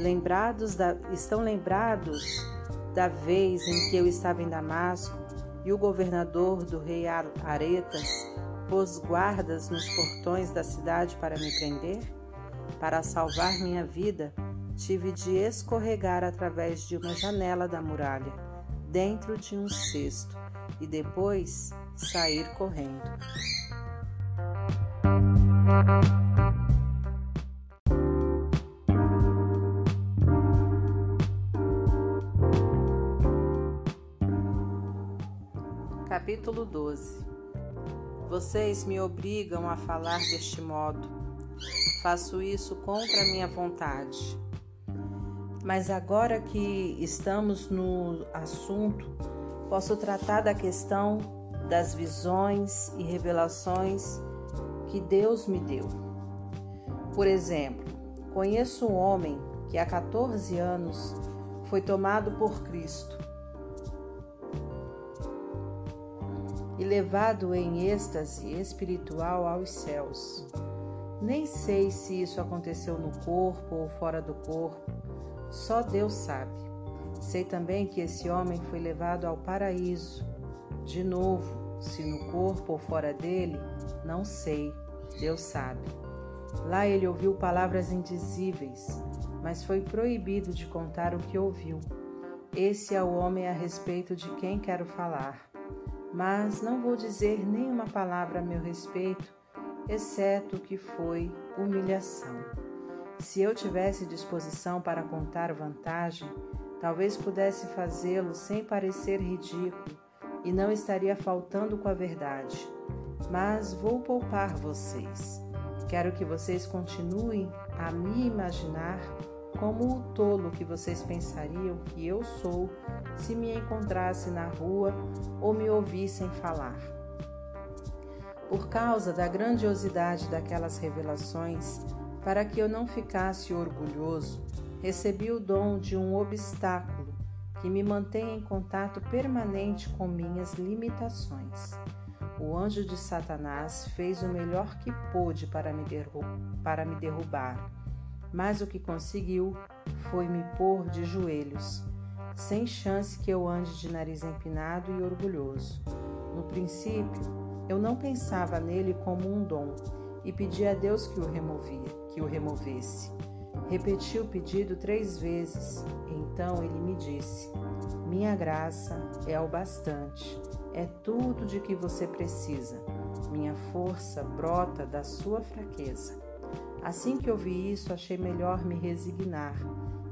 Speaker 1: lembrados da, estão lembrados da vez em que eu estava em Damasco e o governador do rei Aretas pôs guardas nos portões da cidade para me prender? Para salvar minha vida, tive de escorregar através de uma janela da muralha, dentro de um cesto, e depois sair correndo. Capítulo 12 Vocês me obrigam a falar deste modo. Faço isso contra minha vontade. Mas agora que estamos no assunto, posso tratar da questão das visões e revelações que Deus me deu. Por exemplo, conheço um homem que há 14 anos foi tomado por Cristo e levado em êxtase espiritual aos céus. Nem sei se isso aconteceu no corpo ou fora do corpo, só Deus sabe. Sei também que esse homem foi levado ao paraíso. De novo, se no corpo ou fora dele, não sei. Deus sabe. Lá ele ouviu palavras indizíveis, mas foi proibido de contar o que ouviu. Esse é o homem a respeito de quem quero falar. Mas não vou dizer nenhuma palavra a meu respeito, exceto que foi humilhação. Se eu tivesse disposição para contar vantagem, talvez pudesse fazê-lo sem parecer ridículo e não estaria faltando com a verdade mas vou poupar vocês. Quero que vocês continuem a me imaginar como o tolo que vocês pensariam que eu sou se me encontrasse na rua ou me ouvissem falar. Por causa da grandiosidade daquelas revelações, para que eu não ficasse orgulhoso, recebi o dom de um obstáculo que me mantém em contato permanente com minhas limitações. O anjo de Satanás fez o melhor que pôde para me, para me derrubar, mas o que conseguiu foi me pôr de joelhos, sem chance que eu ande de nariz empinado e orgulhoso. No princípio, eu não pensava nele como um dom e pedi a Deus que o removia, que o removesse. Repeti o pedido três vezes, então ele me disse: Minha graça é o bastante é tudo de que você precisa. Minha força brota da sua fraqueza. Assim que ouvi isso, achei melhor me resignar.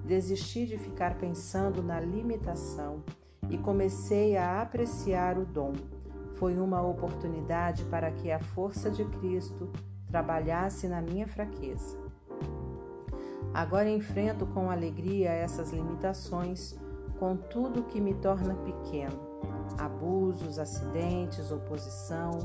Speaker 1: Desisti de ficar pensando na limitação e comecei a apreciar o dom. Foi uma oportunidade para que a força de Cristo trabalhasse na minha fraqueza. Agora enfrento com alegria essas limitações, com tudo que me torna pequeno abusos, acidentes, oposição,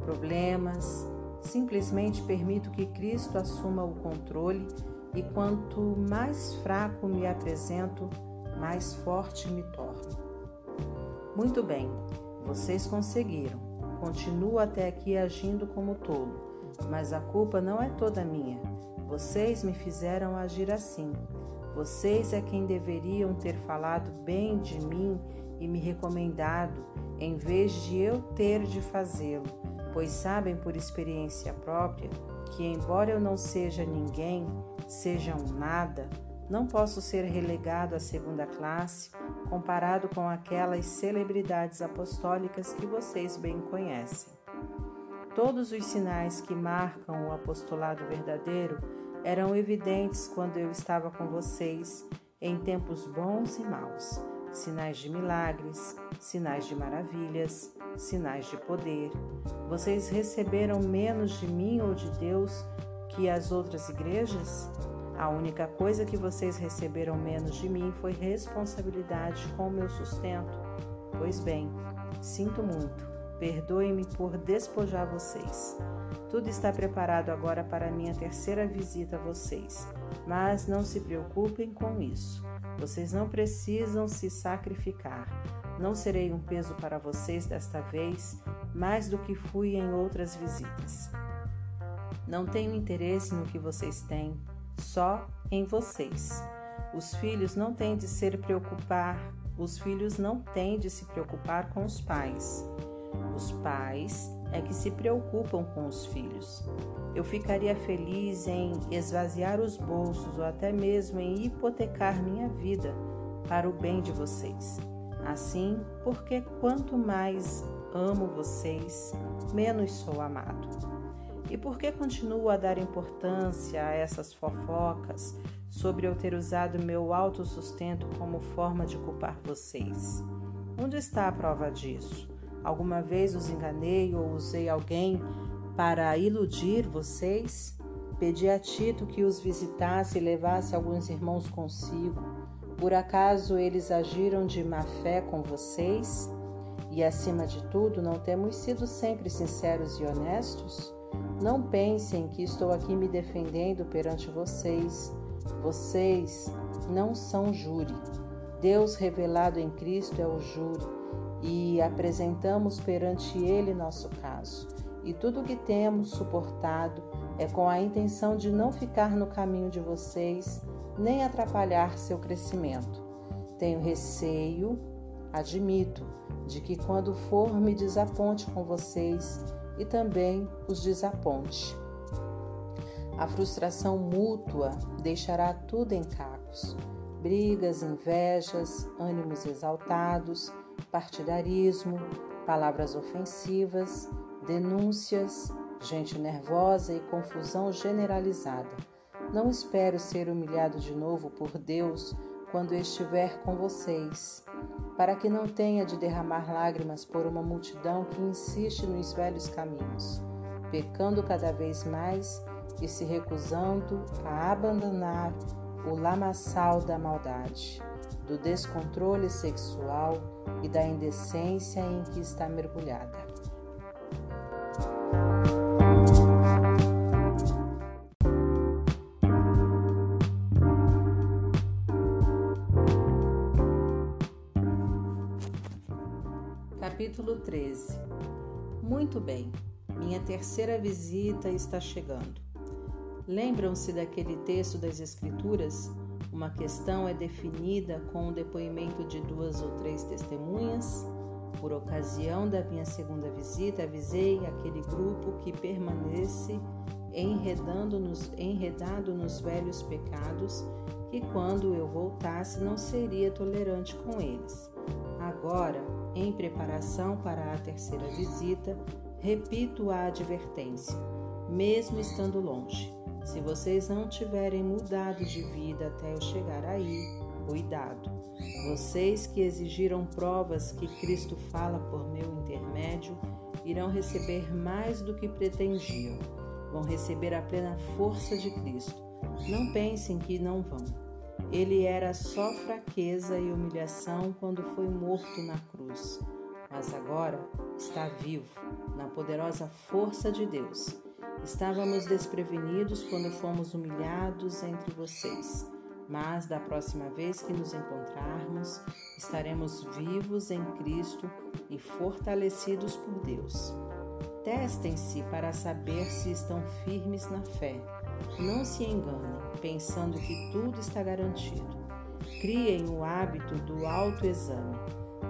Speaker 1: problemas. Simplesmente permito que Cristo assuma o controle e quanto mais fraco me apresento, mais forte me torno. Muito bem, vocês conseguiram. Continuo até aqui agindo como tolo, mas a culpa não é toda minha. Vocês me fizeram agir assim. Vocês é quem deveriam ter falado bem de mim e me recomendado, em vez de eu ter de fazê-lo, pois sabem por experiência própria que, embora eu não seja ninguém, seja um nada, não posso ser relegado à segunda classe comparado com aquelas celebridades apostólicas que vocês bem conhecem. Todos os sinais que marcam o apostolado verdadeiro eram evidentes quando eu estava com vocês em tempos bons e maus sinais de milagres, sinais de maravilhas, sinais de poder. Vocês receberam menos de mim ou de Deus que as outras igrejas? A única coisa que vocês receberam menos de mim foi responsabilidade com o meu sustento. Pois bem, sinto muito. Perdoe-me por despojar vocês. Tudo está preparado agora para minha terceira visita a vocês, mas não se preocupem com isso. Vocês não precisam se sacrificar. Não serei um peso para vocês desta vez, mais do que fui em outras visitas. Não tenho interesse no que vocês têm, só em vocês. Os filhos não têm de se preocupar, os filhos não têm de se preocupar com os pais. Os pais é que se preocupam com os filhos. Eu ficaria feliz em esvaziar os bolsos ou até mesmo em hipotecar minha vida para o bem de vocês. Assim, porque quanto mais amo vocês, menos sou amado. E por que continuo a dar importância a essas fofocas sobre eu ter usado meu autossustento como forma de culpar vocês? Onde está a prova disso? Alguma vez os enganei ou usei alguém para iludir vocês? Pedi a Tito que os visitasse e levasse alguns irmãos consigo. Por acaso eles agiram de má fé com vocês? E acima de tudo, não temos sido sempre sinceros e honestos? Não pensem que estou aqui me defendendo perante vocês. Vocês não são júri. Deus revelado em Cristo é o júri e apresentamos perante Ele nosso caso. E tudo o que temos suportado é com a intenção de não ficar no caminho de vocês, nem atrapalhar seu crescimento. Tenho receio, admito, de que quando for me desaponte com vocês e também os desaponte. A frustração mútua deixará tudo em cacos: brigas, invejas, ânimos exaltados partidarismo, palavras ofensivas, denúncias, gente nervosa e confusão generalizada. Não espero ser humilhado de novo por Deus quando estiver com vocês, para que não tenha de derramar lágrimas por uma multidão que insiste nos velhos caminhos, pecando cada vez mais e se recusando a abandonar o lamaçal da maldade do descontrole sexual e da indecência em que está mergulhada. 13 Muito bem, minha terceira visita está chegando. Lembram-se daquele texto das Escrituras uma questão é definida com o depoimento de duas ou três testemunhas. Por ocasião da minha segunda visita, avisei aquele grupo que permanece enredando nos, enredado nos velhos pecados, que quando eu voltasse não seria tolerante com eles. Agora, em preparação para a terceira visita, repito a advertência, mesmo estando longe. Se vocês não tiverem mudado de vida até eu chegar aí, cuidado. Vocês que exigiram provas que Cristo fala por meu intermédio irão receber mais do que pretendiam. Vão receber a plena força de Cristo. Não pensem que não vão. Ele era só fraqueza e humilhação quando foi morto na cruz, mas agora está vivo na poderosa força de Deus Estávamos desprevenidos quando fomos humilhados entre vocês, mas da próxima vez que nos encontrarmos, estaremos vivos em Cristo e fortalecidos por Deus. Testem-se para saber se estão firmes na fé. Não se enganem, pensando que tudo está garantido. Criem o hábito do autoexame.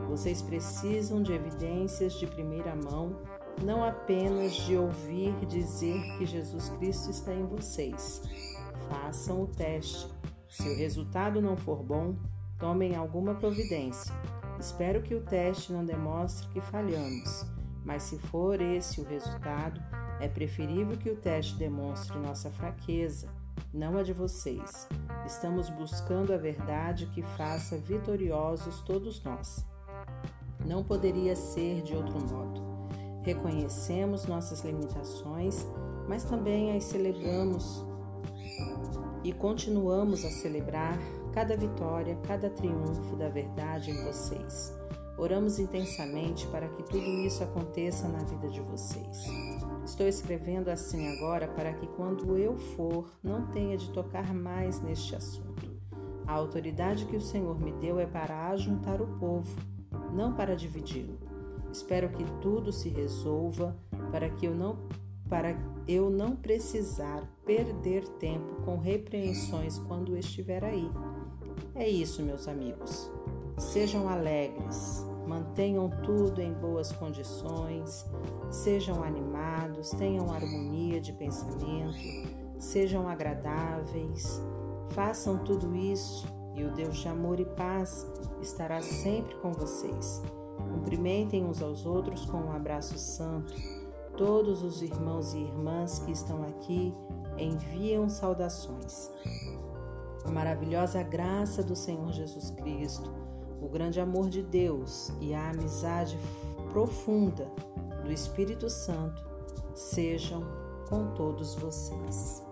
Speaker 1: Vocês precisam de evidências de primeira mão não apenas de ouvir dizer que Jesus Cristo está em vocês. Façam o teste. Se o resultado não for bom, tomem alguma providência. Espero que o teste não demonstre que falhamos, mas se for esse o resultado, é preferível que o teste demonstre nossa fraqueza, não a de vocês. Estamos buscando a verdade que faça vitoriosos todos nós. Não poderia ser de outro modo. Reconhecemos nossas limitações, mas também as celebramos e continuamos a celebrar cada vitória, cada triunfo da verdade em vocês. Oramos intensamente para que tudo isso aconteça na vida de vocês. Estou escrevendo assim agora para que, quando eu for, não tenha de tocar mais neste assunto. A autoridade que o Senhor me deu é para ajuntar o povo, não para dividi-lo. Espero que tudo se resolva para que eu não para eu não precisar perder tempo com repreensões quando estiver aí. É isso, meus amigos. Sejam alegres, mantenham tudo em boas condições, sejam animados, tenham harmonia de pensamento, sejam agradáveis, façam tudo isso e o Deus de amor e paz estará sempre com vocês. Cumprimentem uns aos outros com um abraço santo. Todos os irmãos e irmãs que estão aqui enviam saudações. A maravilhosa graça do Senhor Jesus Cristo, o grande amor de Deus e a amizade profunda do Espírito Santo sejam com todos vocês.